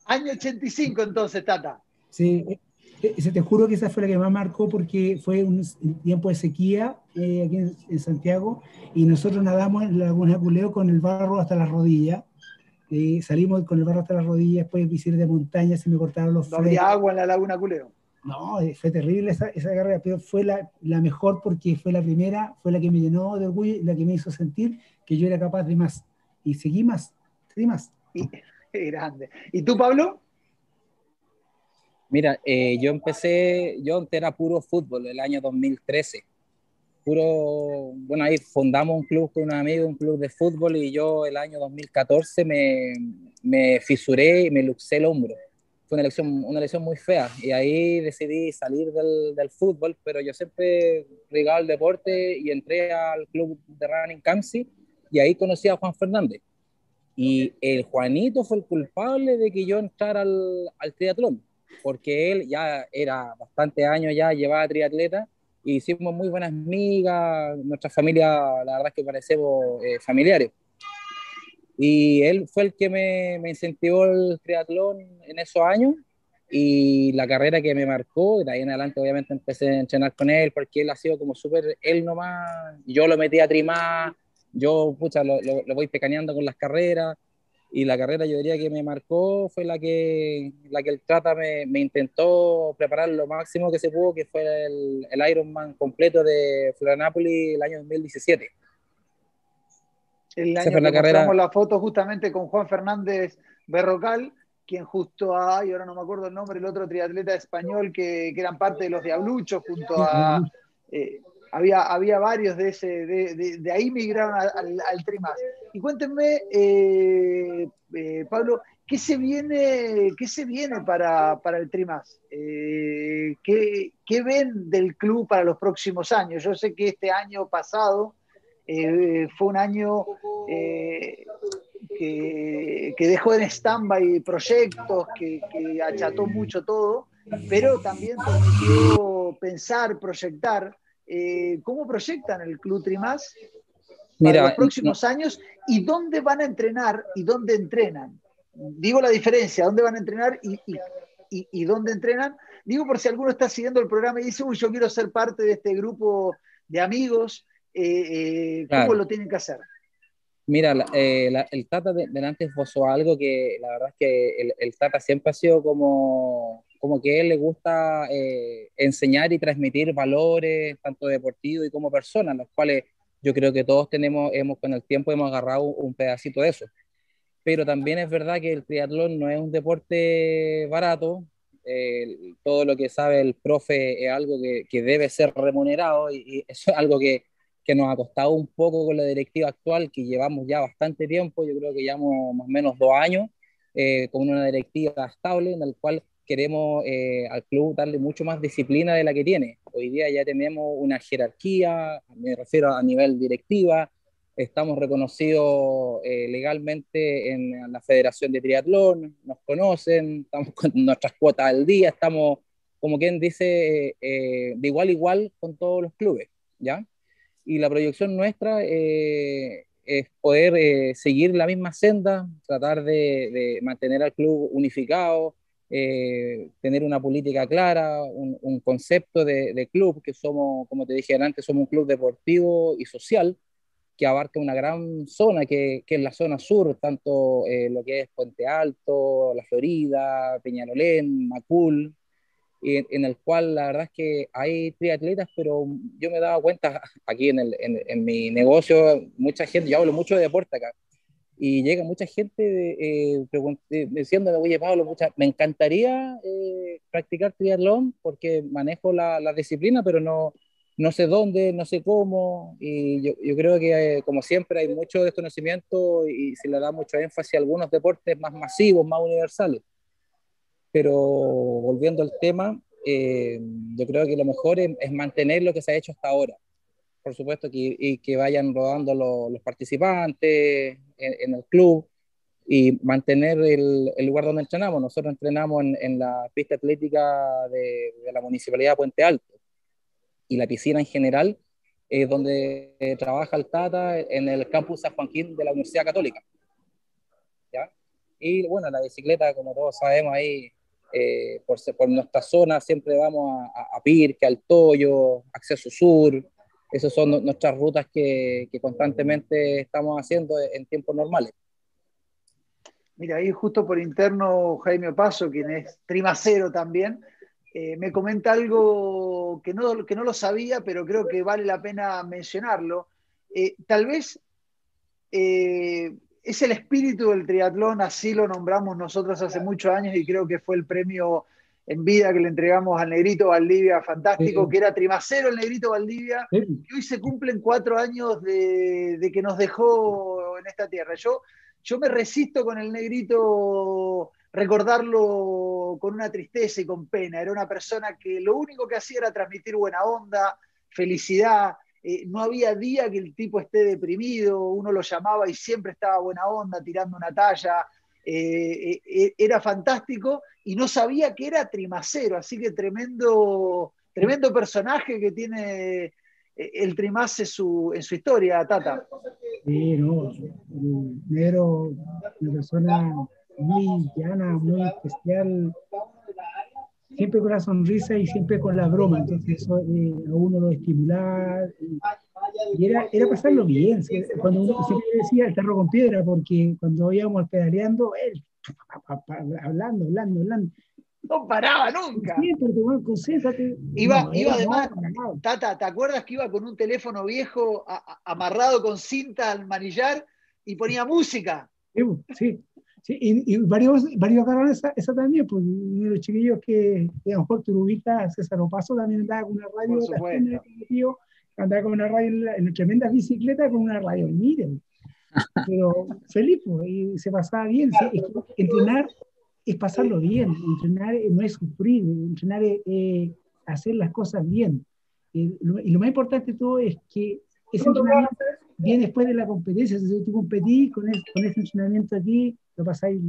Año 85 entonces, Tata. Sí, eh, eh, te juro que esa fue la que más marcó porque fue un tiempo de sequía eh, aquí en, Santiago y nosotros nadamos en la laguna Culeo con el barro hasta la rodilla. salimos con el barro hasta la rodilla, después de de montaña, se me cortaron los No había agua en la laguna Culeo. No, fue terrible esa, esa carrera, pero fue la, la, mejor porque fue la primera, fue la que me llenó de orgullo la que me hizo sentir que yo era capaz de más. Y seguí más, seguí más. Qué grande. ¿Y tú, Pablo? Mira, eh, yo empecé, yo era puro fútbol el año 2013. Puro, bueno, ahí fundamos un club con un amigo, un club de fútbol, y yo el año 2014 me, me fisuré y me luxé el hombro. Fue una lesión, una lesión muy fea, y ahí decidí salir del, del fútbol, pero yo siempre ligado al deporte y entré al club de Running Camsi, y ahí conocí a Juan Fernández y el Juanito fue el culpable de que yo entrara al, al triatlón, porque él ya era bastante años ya, llevaba triatleta, y hicimos muy buenas amigas, nuestra familia, la verdad es que parecemos eh, familiares. Y él fue el que me, me, incentivó el triatlón en esos años y la carrera que me marcó, de ahí en adelante obviamente empecé a entrenar con él porque él ha sido como súper él nomás, yo lo metí a trimar, yo, pucha, lo, lo, voy pecaneando con las carreras y la carrera yo diría que me marcó fue la que, la que el Trata me, me intentó preparar lo máximo que se pudo, que fue el, el Ironman completo de Florianópolis el año 2017. El año que la la foto justamente con Juan Fernández Berrocal, quien justo a, y ahora no me acuerdo el nombre, el otro triatleta español que, que eran parte de los Diabluchos, junto a... Eh, había, había varios de ese, de, de, ahí migraron al, al, Trimas. Y cuéntenme, eh, eh, Pablo, ¿qué se viene, qué se viene para, para el Trimas? Eh, ¿qué, ¿qué, ven del club para los próximos años? Yo sé que este año pasado fue un año que, que, dejó en stand-by proyectos, que, que acható mucho todo, pero también permitió pensar, proyectar. Eh, ¿cómo proyectan el Club Trimás para los próximos años y dónde van a entrenar y dónde entrenan? Digo la diferencia, dónde van a entrenar y, y, dónde entrenan? Digo por si alguno está siguiendo el programa y dice, uy, yo quiero ser parte de este grupo de amigos, eh, eh, ¿cómo lo tienen que hacer? Mira, eh, el Tata de, delante esbozó algo que la verdad es que el, Tata siempre ha sido como, como que a él le gusta enseñar y transmitir valores, tanto deportivos y como personas, los cuales yo creo que todos tenemos, hemos, con el tiempo hemos agarrado un pedacito de eso. Pero también es verdad que el triatlón no es un deporte barato, todo lo que sabe el profe es algo que, que debe ser remunerado y, y, eso es algo que, que nos ha costado un poco con la directiva actual, que llevamos ya bastante tiempo, yo creo que llevamos más o menos dos años, eh, con una directiva estable en la cual queremos eh, al club darle mucho más disciplina de la que tiene. Hoy día ya tenemos una jerarquía, me refiero a nivel directiva, estamos reconocidos eh, legalmente en la Federación de Triatlón, nos conocen, estamos con nuestras cuotas al día, estamos, como quien dice, de igual a igual con todos los clubes, ¿ya? y la proyección nuestra eh, es poder eh, seguir la misma senda, tratar de, mantener al club unificado, eh, tener una política clara, un, concepto de, club, que somos, como te dije antes, somos un club deportivo y social que abarca una gran zona, que, que es la zona sur, tanto lo que es Puente Alto, La Florida, Peñarolén, Macul, en, el cual la verdad es que hay triatletas, pero yo me dado cuenta aquí en, el, en, mi negocio, mucha gente, yo hablo mucho de deporte acá, y llega mucha gente eh, diciéndome, oye Pablo, mucha, me encantaría eh, practicar triatlón porque manejo la, la, disciplina, pero no, no sé dónde, no sé cómo, y yo, yo creo que eh, como siempre hay mucho desconocimiento y se le da mucho énfasis a algunos deportes más masivos, más universales pero volviendo al tema, eh, yo creo que lo mejor es, mantener lo que se ha hecho hasta ahora. Por supuesto, que, y que vayan rodando los participantes en, el club y mantener el, el, lugar donde entrenamos. Nosotros entrenamos en, en la pista atlética de, de, la Municipalidad de Puente Alto y la piscina en general es donde trabaja el Tata en el campus San Joaquín de la Universidad Católica. ¿Ya? Y bueno, la bicicleta, como todos sabemos, ahí eh, por, por, nuestra zona siempre vamos a, a, Pirque, al Toyo, Acceso Sur. Esas son nuestras rutas que, constantemente estamos haciendo en tiempos normales. Mira, ahí justo por interno Jaime Paso, quien es trimacero también, eh, me comenta algo que no, que no lo sabía, pero creo que vale la pena mencionarlo. Eh, tal vez eh, es el espíritu del triatlón, así lo nombramos nosotros hace muchos años y creo que fue el premio en vida que le entregamos al Negrito Valdivia, fantástico, que era trimacero el Negrito Valdivia, y hoy se cumplen cuatro años de, que nos dejó en esta tierra. Yo, yo me resisto con el Negrito recordarlo con una tristeza y con pena. Era una persona que lo único que hacía era transmitir buena onda, felicidad, eh, no había día que el tipo esté deprimido, uno lo llamaba y siempre estaba buena onda, tirando una talla, eh, eh, era fantástico y no sabía que era trimacero, así que tremendo, tremendo personaje que tiene el Trimás en su, en su historia, Tata. Sí, no, una persona muy llana, muy especial, siempre con la sonrisa y siempre con la broma, entonces eso eh, a uno lo estimulaba y, era, era pasarlo bien, cuando uno siempre decía el terror con piedra, porque cuando íbamos pedaleando, él hablando, hablando, hablando. No paraba nunca. Iba, iba además, Tata, ¿te acuerdas que iba con un teléfono viejo amarrado con cinta al manillar y ponía música? Sí, Sí, y, varios, varios agarraron esa, esa, también, pues uno de los chiquillos que, que a lo mejor tú ubicas, César Opaso, también andaba con una radio, andaba con una radio en, la, tremenda bicicleta con una radio, miren, pero feliz, pues, y se pasaba bien, entrenar es pasarlo bien, entrenar no es sufrir, entrenar es hacer las cosas bien, y lo, y lo más importante de todo es que ese entrenamiento viene después de la competencia, si tú competís con, con ese entrenamiento aquí, lo pasáis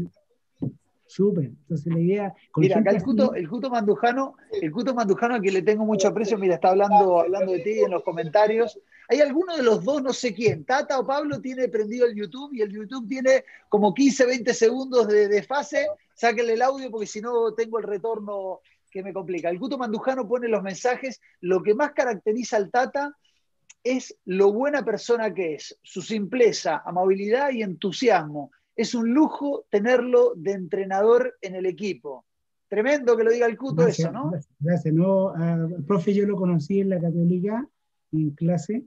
súper. Entonces la idea... Mira, acá el Cuto, el Cuto Mandujano, el Cuto Mandujano a quien le tengo mucho aprecio, mira, está hablando, hablando de ti en los comentarios. Hay alguno de los dos, no sé quién, Tata o Pablo, tiene prendido el YouTube y el YouTube tiene como 15, 20 segundos de, de fase. Sáquenle el audio porque si no tengo el retorno que me complica. El Cuto Mandujano pone los mensajes. Lo que más caracteriza al Tata es lo buena persona que es, su simpleza, amabilidad y entusiasmo. Es un lujo tenerlo de entrenador en el equipo. Tremendo que lo diga el Cuto eso, ¿no? Gracias. No, el profe yo lo conocí en la Católica, en clase,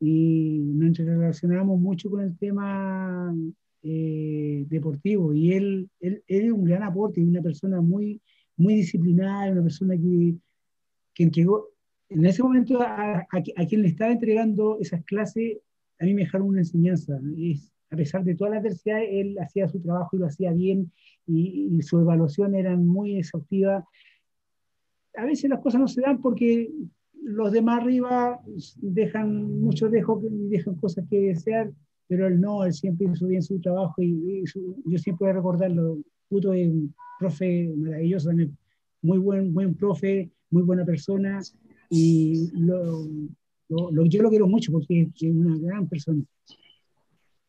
y nos relacionamos mucho con el tema eh, deportivo. Y él, él, él, es un gran aporte y una persona muy, muy disciplinada, una persona que, que entregó, en ese momento a, quien le estaba entregando esas clases, a mí me dejaron una enseñanza. Es, a pesar de toda la adversidad, él hacía su trabajo y lo hacía bien y, y su evaluación era muy exhaustiva. A veces las cosas no se dan porque los demás arriba dejan mucho dejo y dejan cosas que desear, pero él no, él siempre hizo bien su trabajo y, yo siempre voy a recordarlo. Puto es un profe maravilloso, muy buen, buen profe, muy buena persona y lo, lo, yo lo quiero mucho porque es una gran persona.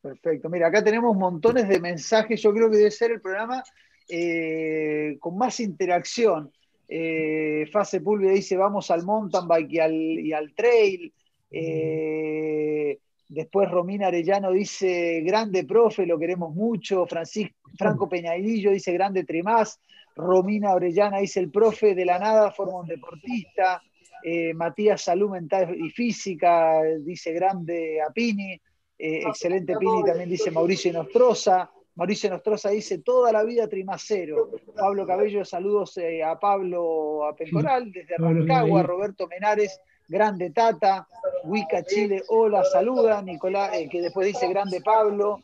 Perfecto. Mira, acá tenemos montones de mensajes. Yo creo que debe ser el programa eh, con más interacción. Eh, Fase Pulvia dice, vamos al mountain bike y al, trail. Eh, después Romina Arellano dice, grande profe, lo queremos mucho. Francisco, Franco Peñailillo dice, grande Trimás. Romina Orellana dice, el profe de la nada forma un deportista. Eh, Matías Salud Mental y Física, dice grande Apini, eh, excelente Pini, también dice Mauricio Nostroza. Mauricio Nostroza dice toda la vida trimacero. Pablo Cabello, saludos eh, a Pablo Apencoral, desde Rancagua, Roberto Menares, grande Tata, Huica Chile, hola, saluda, Nicolás, que después dice grande Pablo.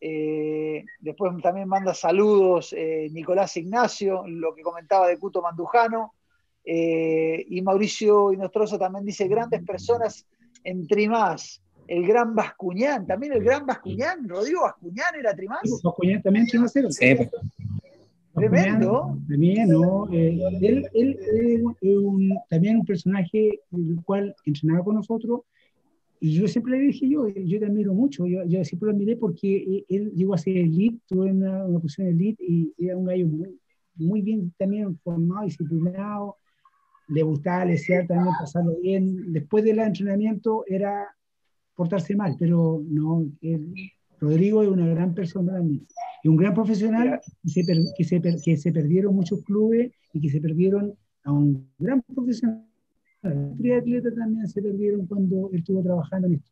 después también manda saludos Nicolás Ignacio, lo que comentaba de Cuto Mandujano. Eh, y Mauricio Inostroza también dice, grandes personas en Trimás. El gran Bascuñán, también el gran Bascuñán, Rodrigo Bascuñán era Trimás. Bascuñán también Trimásero. Sí. Tremendo. También, ¿no? Eh, él, él es un, también un personaje el cual entrenaba con nosotros y yo siempre le dije yo, yo te admiro mucho, yo, yo siempre lo admiré porque él llegó a ser elite, tuvo una, una posición elite y era un gallo muy, muy bien también formado, disciplinado, le gustaba lesear también, pasarlo bien. Después del entrenamiento era portarse mal, pero no, Rodrigo es una gran persona también. Y un gran profesional que se, que, se, que se perdieron muchos clubes y que se perdieron a un gran profesional. Tres atletas también se perdieron cuando él estuvo trabajando en esto.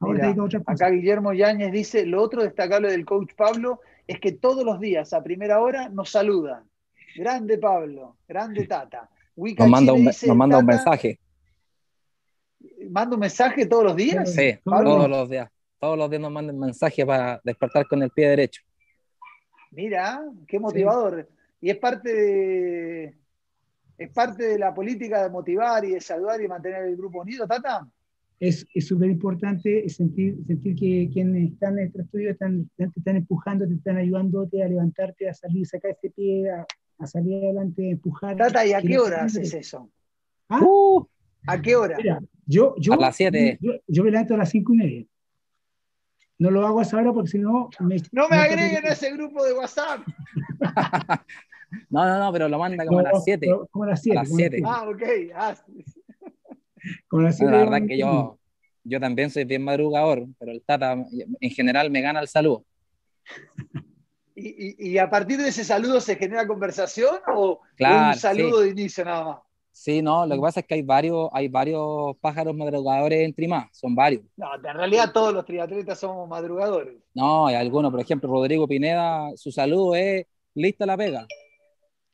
Ahora acá Guillermo Yáñez dice, lo otro destacable del coach Pablo es que todos los días a primera hora nos saluda. Grande Pablo, grande Tata nos manda, un, nos manda un mensaje. ¿Manda un mensaje todos los días? Sí, todos los días. Todos los días nos manda un mensaje para despertar con el pie derecho. Mira, qué motivador. Y es parte de, es parte de la política de motivar y de saludar y mantener el grupo unido, Tata. Es súper importante sentir, sentir que quienes están en este estudio están, te están empujando, te están ayudándote a levantarte, a salir, sacar ese pie, a, a salir adelante, empujar. Tata, ¿y a qué hora haces eso? ¿Ah? Uh, ¿A qué hora? yo, yo, a las 7. Yo, me levanto a las 5 y media. No lo hago a esa hora porque si no... no me agreguen a ese grupo de WhatsApp. no, no, no, pero lo manda como a las 7. Como a las 7. Ah, ok. Ah, como a las 7. la verdad que yo, yo también soy bien madrugador, pero el Tata en general me gana el saludo. Y, a partir de ese saludo se genera conversación o un saludo de inicio nada más. Sí, no, lo que pasa es que hay varios, hay varios pájaros madrugadores en Trimá, son varios. No, en realidad todos los triatletas somos madrugadores. No, hay algunos, por ejemplo, Rodrigo Pineda, su saludo es lista la pega.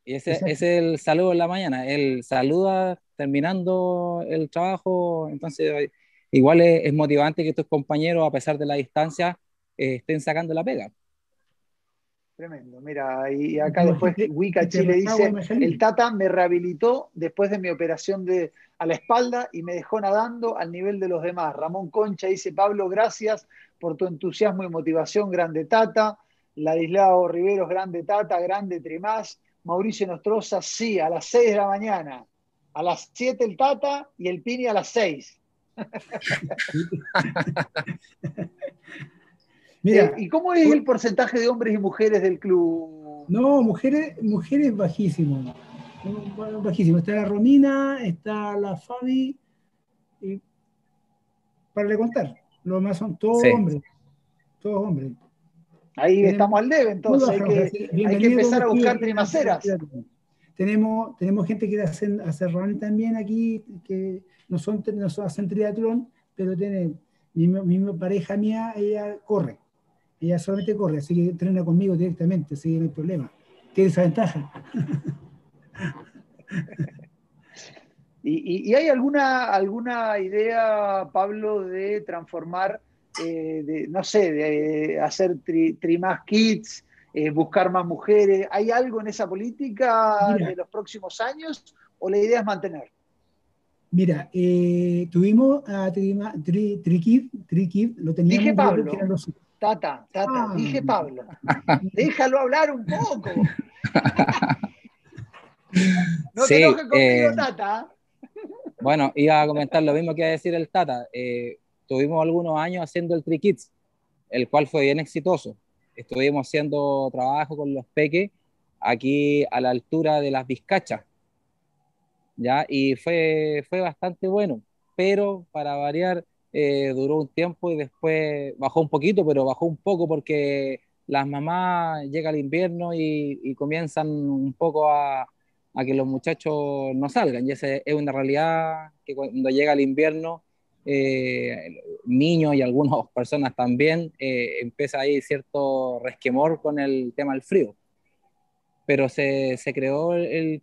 Y ese, es el saludo en la mañana. Él saluda terminando el trabajo, entonces igual es, motivante que tus compañeros, a pesar de la distancia, eh, estén sacando la pega. Tremendo, mira, y acá después Wicca Chile dice, el Tata me rehabilitó después de mi operación de, a la espalda y me dejó nadando al nivel de los demás. Ramón Concha dice, Pablo, gracias por tu entusiasmo y motivación, grande Tata. Ladislao Riveros, grande Tata, grande Trimás, Mauricio Nostroza, sí, a las 6 de la mañana. A las 7 el Tata y el Pini a las 6. Mira, eh, ¿Y cómo es el porcentaje de hombres y mujeres del club? No, mujeres, mujeres bajísimo. Bajísimo. Está la Romina, está la Fabi. Y para le contar, los más son todos hombres. Todos hombres. Ahí estamos al debe, entonces hay que, hay que empezar a buscar trimaceras. Tenemos, tenemos gente que hace, hace también aquí, que no son, no hacen triatlón, pero tiene, mi, pareja mía, ella corre. Ella solamente corre, así que entrena conmigo directamente, así que no hay problema. Tiene esa ventaja. ¿Y, hay alguna, alguna idea, Pablo, de transformar, eh, de, no sé, de hacer tri, más kits, eh, buscar más mujeres? ¿Hay algo en esa política de los próximos años o la idea es mantener? Mira, eh, tuvimos a Trikid, Tri, lo teníamos. Dije Pablo. Tata, Tata, ah. dije Pablo. Déjalo hablar un poco. no te enojes conmigo, Tata. Bueno, iba a comentar lo mismo que iba a decir el Tata. Eh, tuvimos algunos años haciendo el Trikids, el cual fue bien exitoso. Estuvimos haciendo trabajo con los peques aquí a la altura de las Vizcachas, ¿ya? Y fue, fue bastante bueno, pero para variar eh, duró un tiempo y después bajó un poquito, pero bajó un poco porque las mamás llega el invierno y comienzan un poco a, que los muchachos no salgan. Y esa es una realidad que cuando llega el invierno, eh, niños y algunas personas también, eh, empieza ahí cierto resquemor con el tema del frío. Pero se, se creó el, el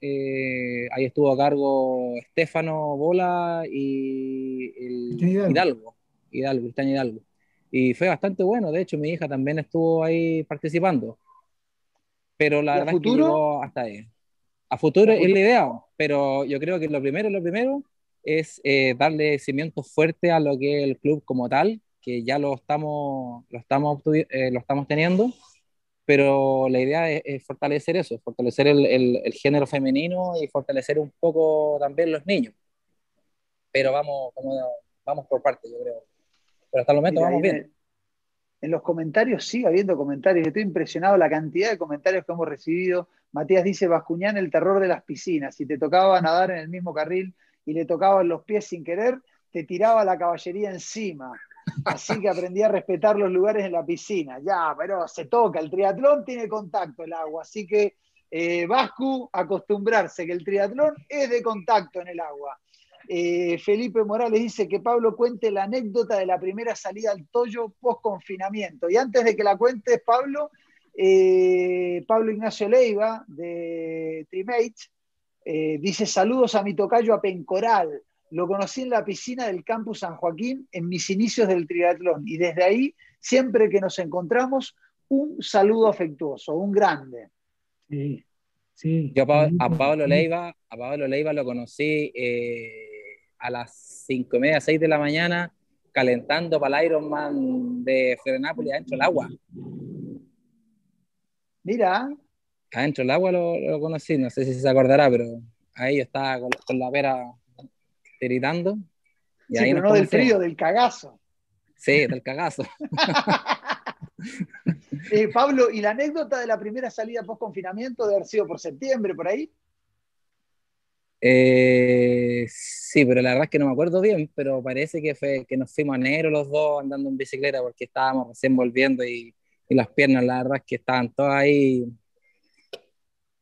eh, ahí estuvo a cargo Estefano Bola y el Hidalgo, Hidalgo, Hidalgo. Y fue bastante bueno, de hecho mi hija también estuvo ahí participando. Pero la verdad futuro? es que llegó hasta ahí. A futuro es la idea, pero yo creo que lo primero, lo primero es eh, darle cimiento fuerte a lo que es el club como tal, que ya lo estamos, lo estamos, eh, lo estamos teniendo, pero la idea es, fortalecer eso, fortalecer el, el, género femenino y fortalecer un poco también los niños. Pero vamos, vamos por parte, yo creo. Pero hasta el momento vamos bien. En los comentarios sigue habiendo comentarios. Estoy impresionado la cantidad de comentarios que hemos recibido Matías dice, Bascuñán, el terror de las piscinas. Si te tocaba nadar en el mismo carril y le tocaban los pies sin querer, te tiraba la caballería encima. Así que aprendí a respetar los lugares en la piscina. Ya, pero se toca. El triatlón tiene contacto el agua. Así que, eh, Vascu, acostumbrarse que el triatlón es de contacto en el agua. Eh, Felipe Morales dice que Pablo cuente la anécdota de la primera salida al Toyo post confinamiento. Y antes de que la cuentes, Pablo, eh, Pablo Ignacio Leiva, de Trimates, eh, dice: Saludos a mi tocayo a Pencoral. Lo conocí en la piscina del campus San Joaquín en mis inicios del triatlón. Y desde ahí, siempre que nos encontramos, un saludo afectuoso, un grande. Sí, sí. Yo a, Pablo Leiva, a Pablo Leiva lo conocí eh, a las 5 y media, 6 de la mañana, calentando para el Ironman de Frenápolis adentro del agua. Mira. Adentro del agua lo, lo, conocí, no sé si se acordará, pero ahí yo estaba con, la pera tiritando. Y ahí pero no del frío, del cagazo. Sí, del cagazo. eh, Pablo, ¿y la anécdota de la primera salida post confinamiento de haber sido por septiembre, por ahí? Eh, sí, pero la verdad es que no me acuerdo bien, pero parece que fue que nos fuimos a enero los dos andando en bicicleta porque estábamos recién volviendo y y las piernas, la verdad es que estaban todas ahí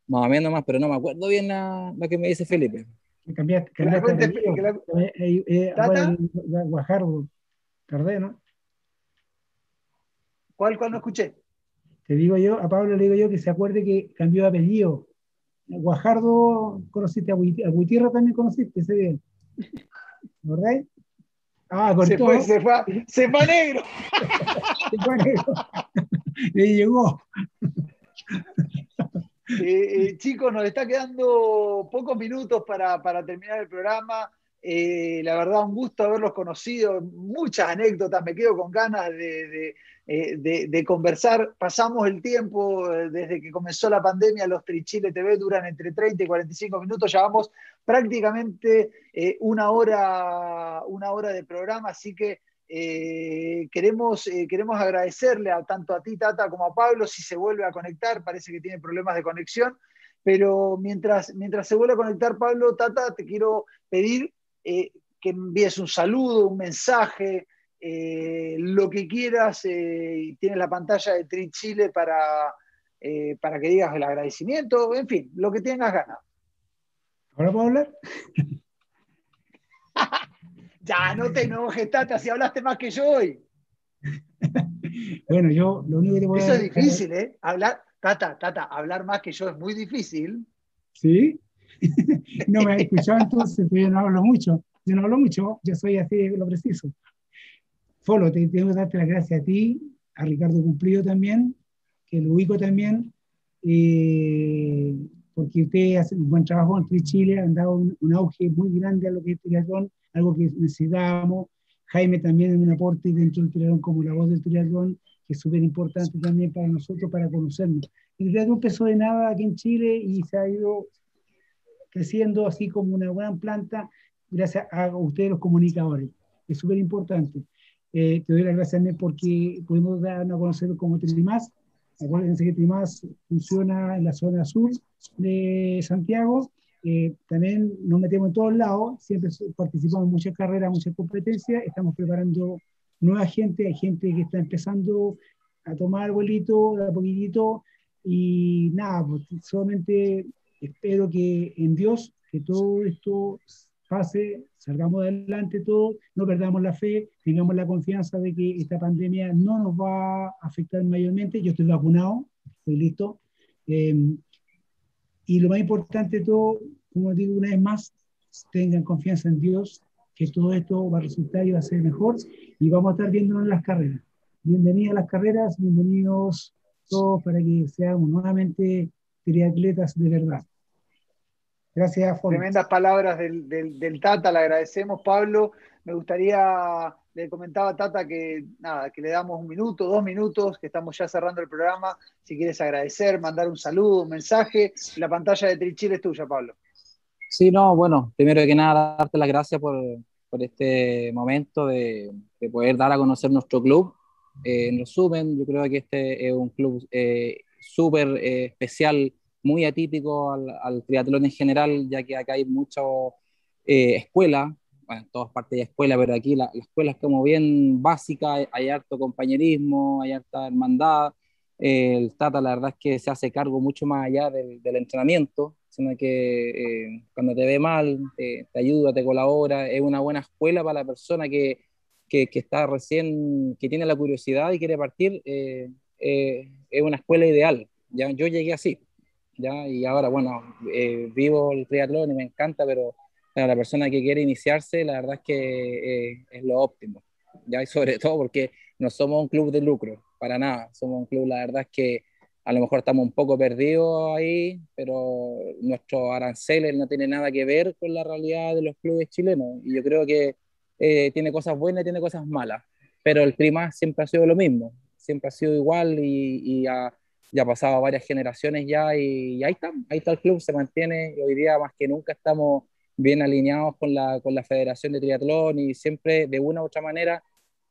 más o menos más, pero no me acuerdo bien lo que me dice Felipe. Cambiaste, cambiaste eh, eh, Guajardo, tardé, ¿no? ¿Cuál, ¿Cuál no escuché? Te digo yo, a Pablo le digo yo que se acuerde que cambió de apellido. Guajardo, conociste a Gutiérrez también conociste, ese bien. ¿Verdad? Ah, cortó. Se fue, se fue, se fue negro. se fue negro. Le llegó. Eh, eh, chicos, nos está quedando pocos minutos para, terminar el programa. Eh, la verdad, un gusto haberlos conocido, muchas anécdotas, me quedo con ganas de, conversar. Pasamos el tiempo desde que comenzó la pandemia, los Trichile TV duran entre 30 y 45 minutos, llevamos prácticamente una, hora, una hora de programa, así que queremos, queremos agradecerle a, tanto a ti, Tata, como a Pablo, si se vuelve a conectar, parece que tiene problemas de conexión. Pero mientras, mientras se vuelve a conectar Pablo, Tata, te quiero pedir eh, que envíes un saludo, un mensaje, eh, lo que quieras. Eh, tienes la pantalla de Tri Chile para, para que digas el agradecimiento, en fin, lo que tengas ganas. ¿Ahora puedo hablar? ya, no te enojes, Tata, si hablaste más que yo hoy. bueno, yo lo único que te voy Eso es difícil, ¿eh? Hablar, Tata, Tata, hablar más que yo es muy difícil. Sí. no me has escuchado entonces, yo no hablo mucho. Yo no hablo mucho, yo soy así lo preciso. Folo, te tengo que darte las gracias a ti, a Ricardo Cumplido también, que lo ubico también, eh, porque ustedes hacen un buen trabajo en Chile, han dado un, auge muy grande a lo que es triatlón, algo que necesitábamos. Jaime también en un aporte dentro del triatlón como la voz del triatlón, que es súper importante también para nosotros, para conocernos. El triatlón empezó de nada aquí en Chile y se ha ido creciendo así como una gran planta gracias a ustedes los comunicadores. Es súper importante. Eh, te doy las gracias, porque podemos dar a conocer como Trimás. Acuérdense que Trimás funciona en la zona sur de Santiago. Eh, también nos metemos en todos lados, siempre participamos en muchas carreras, muchas competencias. Estamos preparando nueva gente, hay gente que está empezando a tomar vuelito a poquitito. Y nada, pues, solamente espero que en Dios, que todo esto pase, salgamos adelante todo, no perdamos la fe, tengamos la confianza de que esta pandemia no nos va a afectar mayormente. Yo estoy vacunado, estoy listo. Em, y lo más importante de todo, como digo una vez más, tengan confianza en Dios, que todo esto va a resultar y va a ser mejor y vamos a estar viéndonos en las carreras. Bienvenidos a las carreras, bienvenidos todos para que seamos nuevamente triatletas de verdad. Gracias, Tremendas palabras del, del, Tata, le agradecemos, Pablo. Me gustaría, le comentaba a Tata que nada, que le damos un minuto, dos minutos, que estamos ya cerrando el programa. Si quieres agradecer, mandar un saludo, un mensaje, la pantalla de Trichile es tuya, Pablo. Sí, no, bueno, primero que nada, darte las gracias por, por este momento de, de, poder dar a conocer nuestro club. Eh, en resumen, yo creo que este es un club eh, súper eh, especial, muy atípico al, triatlón en general, ya que acá hay muchas eh, escuelas, bueno, en todas partes hay escuelas, pero aquí la, la, escuela es como bien básica, hay, harto compañerismo, hay harta hermandad. el Tata, la verdad es que se hace cargo mucho más allá del, del entrenamiento, sino que eh, cuando te ve mal, te, ayuda, te colabora, es una buena escuela para la persona que, que, que está recién, que tiene la curiosidad y quiere partir. Eh, eh, es una escuela ideal. ¿ya? Yo llegué así, ¿ya? y ahora, bueno, eh, vivo el triatlón y me encanta, pero para la persona que quiere iniciarse, la verdad es que eh, es lo óptimo. ¿ya? Y sobre todo porque no somos un club de lucro, para nada. Somos un club, la verdad es que a lo mejor estamos un poco perdidos ahí, pero nuestro aranceles no tiene nada que ver con la realidad de los clubes chilenos. Y yo creo que tiene cosas buenas y tiene cosas malas. Pero el clima siempre ha sido lo mismo siempre ha sido igual y, ya ha, pasado varias generaciones ya y, ahí está, ahí está el club, se mantiene y hoy día más que nunca estamos bien alineados con la, con la Federación de Triatlón y siempre de una u otra manera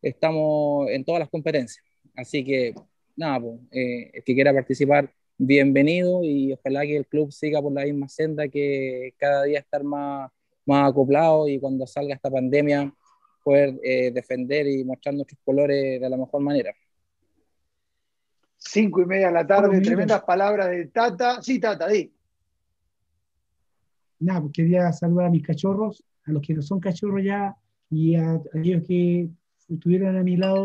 estamos en todas las competencias. Así que nada, pues, eh, el que quiera participar, bienvenido y ojalá que el club siga por la misma senda, que cada día estar más, más acoplado y cuando salga esta pandemia poder eh, defender y mostrar nuestros colores de la mejor manera. Cinco y media de la tarde, tremendas palabras de Tata. Sí, Tata, di. Nada, pues quería saludar a mis cachorros, a los que no son cachorros ya, y a, aquellos que estuvieron a mi lado,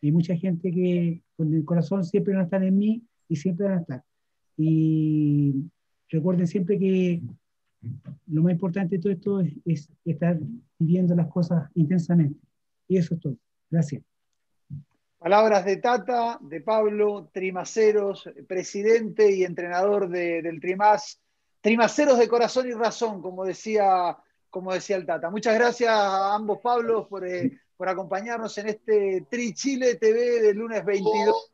y mucha gente que con el corazón siempre van a estar en mí y siempre van a estar. Y recuerden siempre que lo más importante de todo esto es, es estar viviendo las cosas intensamente. Y eso es todo. Gracias. Palabras de Tata, de Pablo, Trimaceros, presidente y entrenador del Trimás. Trimaceros de corazón y razón, como decía, como decía el Tata. Muchas gracias a ambos Pablos por, eh, por acompañarnos en este Tri Chile TV del lunes 22.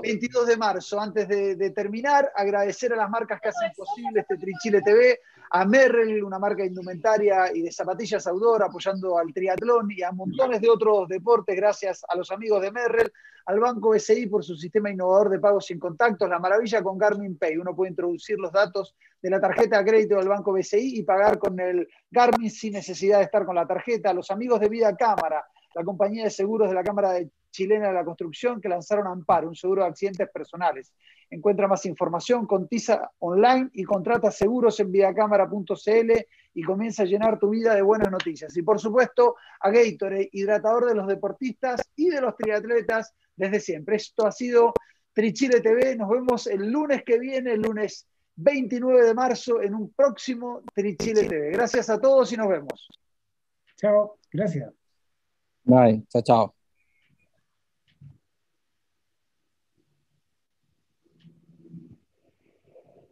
22 de marzo. Antes de, terminar, agradecer a las marcas que hacen posible este Trichile TV, a Merrell, una marca indumentaria y de zapatillas outdoor apoyando al triatlón y a montones de otros deportes, gracias a los amigos de Merrell, al Banco BCI por su sistema innovador de pagos sin contactos, la maravilla con Garmin Pay. Uno puede introducir los datos de la tarjeta de crédito del Banco BCI y pagar con el Garmin sin necesidad de estar con la tarjeta. Los amigos de Vida Cámara, la compañía de seguros de la Cámara de Chilena de la Construcción que lanzaron Amparo, un seguro de accidentes personales. Encuentra más información, contiza online y contrata seguros en vidacámara.cl y comienza a llenar tu vida de buenas noticias. Y por supuesto, a Gatorade, hidratador de los deportistas y de los triatletas desde siempre. Esto ha sido Trichile TV. Nos vemos el lunes que viene, el lunes 29 de marzo, en un próximo Trichile TV. Gracias a todos y nos vemos. Chao, gracias. Bye, chao, chao.